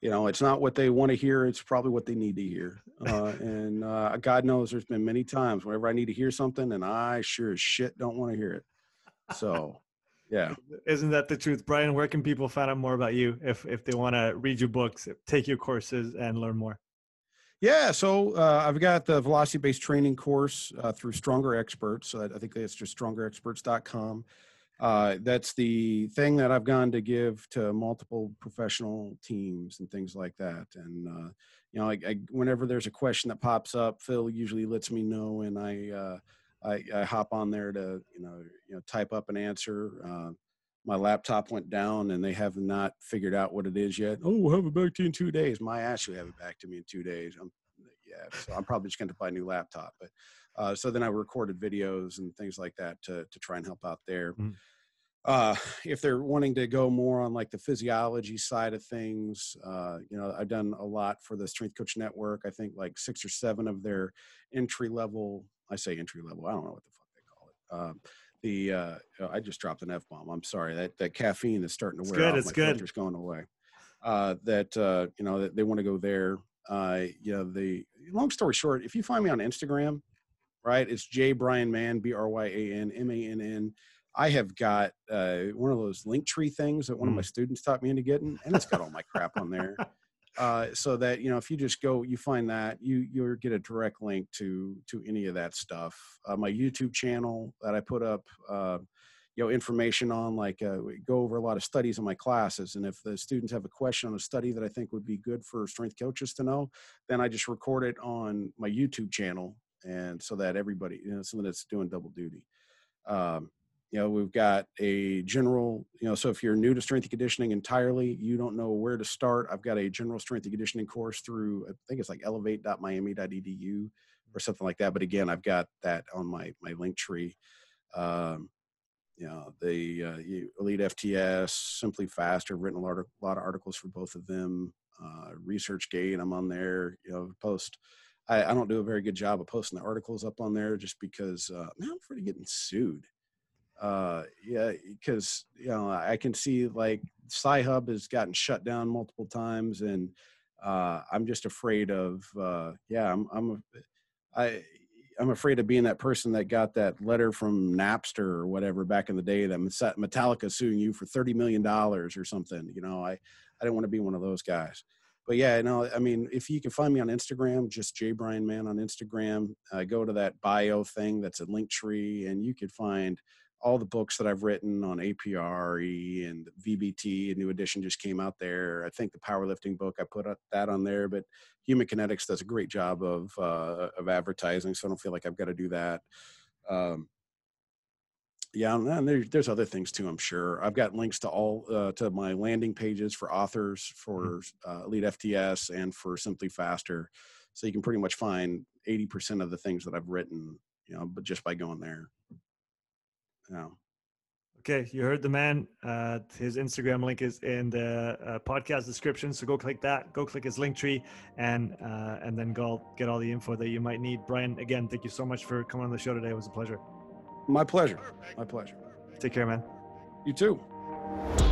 you know, it's not what they want to hear. It's probably what they need to hear. Uh, and uh, God knows, there's been many times whenever I need to hear something, and I sure as shit don't want to hear it. So yeah. Isn't that the truth? Bryan where can people find out more about you if if they want to read your books take your courses and learn more? Yeah so uh, i've got the velocity based training course uh, through stronger experts i think that's just strongerexperts.com uh, that's the thing that i've gone to give to multiple professional teams and things like that and uh, you know I, I, whenever there's a question that pops up phil usually lets me know and i uh, I, I hop on there to you know you know type up an answer. Uh, my laptop went down and they have not figured out what it is yet. Oh, we'll have it back to you in two days. My ass, you have it back to me in two days. I'm, yeah, so I'm probably just going to buy a new laptop. But uh, so then I recorded videos and things like that to to try and help out there. Mm-hmm. Uh, if they're wanting to go more on like the physiology side of things, uh, you know, I've done a lot for the Strength Coach Network. I think like six or seven of their entry level I say entry level. I don't know what the fuck they call it. Um, the uh, oh, I just dropped an f bomb. I'm sorry. That that caffeine is starting to wear good, off. It's My good. filter's going away. Uh, that uh, you know that they want to go there. Uh, you know, the long story short, if you find me on Instagram, right, it's J Bryan Mann B R Y A N M A N N. I have got uh, one of those link tree things that one of my students taught me into getting, and it's got all my crap on there. uh, so that you know if you just go you find that you you'll get a direct link to to any of that stuff. Uh, my youtube channel that i put up uh, you know information on like uh, go over a lot of studies in my classes and if the students have a question on a study that i think would be good for strength coaches to know then i just record it on my youtube channel and so that everybody you know someone that's doing double duty. Um, you know we've got a general you know so if you're new to strength and conditioning entirely you don't know where to start. I've got a general strength and conditioning course through i think it's like elevate.miami.edu or something like that but again i've got that on my my link tree. Um, you know the uh, elite fts simply faster written a lot of, lot of articles for both of them uh, researchgate i'm on there you know post I, I, don't do a very good job of posting the articles up on there just because uh, man, i'm of getting sued uh yeah because you know i can see like sci-hub has gotten shut down multiple times and uh i'm just afraid of uh yeah i'm i'm i i'm afraid of being that person that got that letter from napster or whatever back in the day that metallica suing you for 30 million dollars or something you know i i don't want to be one of those guys. But yeah, no, I mean, if you can find me on Instagram, just J Bryan Mann on Instagram, uh, go to that bio thing that's a link tree, and you could find all the books that I've written on APRE and VBT, a new edition just came out there. I think the powerlifting book I put that on there, but Human Kinetics does a great job of uh, of advertising, so I don't feel like I've got to do that. Um, yeah, and there, there's other things too. I'm sure I've got links to all uh, to my landing pages for authors mm-hmm. for uh, Elite FTS and for Simply Faster, so you can pretty much find 80% of the things that I've written, you know, but just by going there. Yeah. Okay, you heard the man. Uh, his Instagram link is in the uh, podcast description, so go click that. Go click his link tree, and uh, and then go get all the info that you might need. Bryan, again, thank you so much for coming on the show today. It was a pleasure. My pleasure. My pleasure. Take care, man. You too.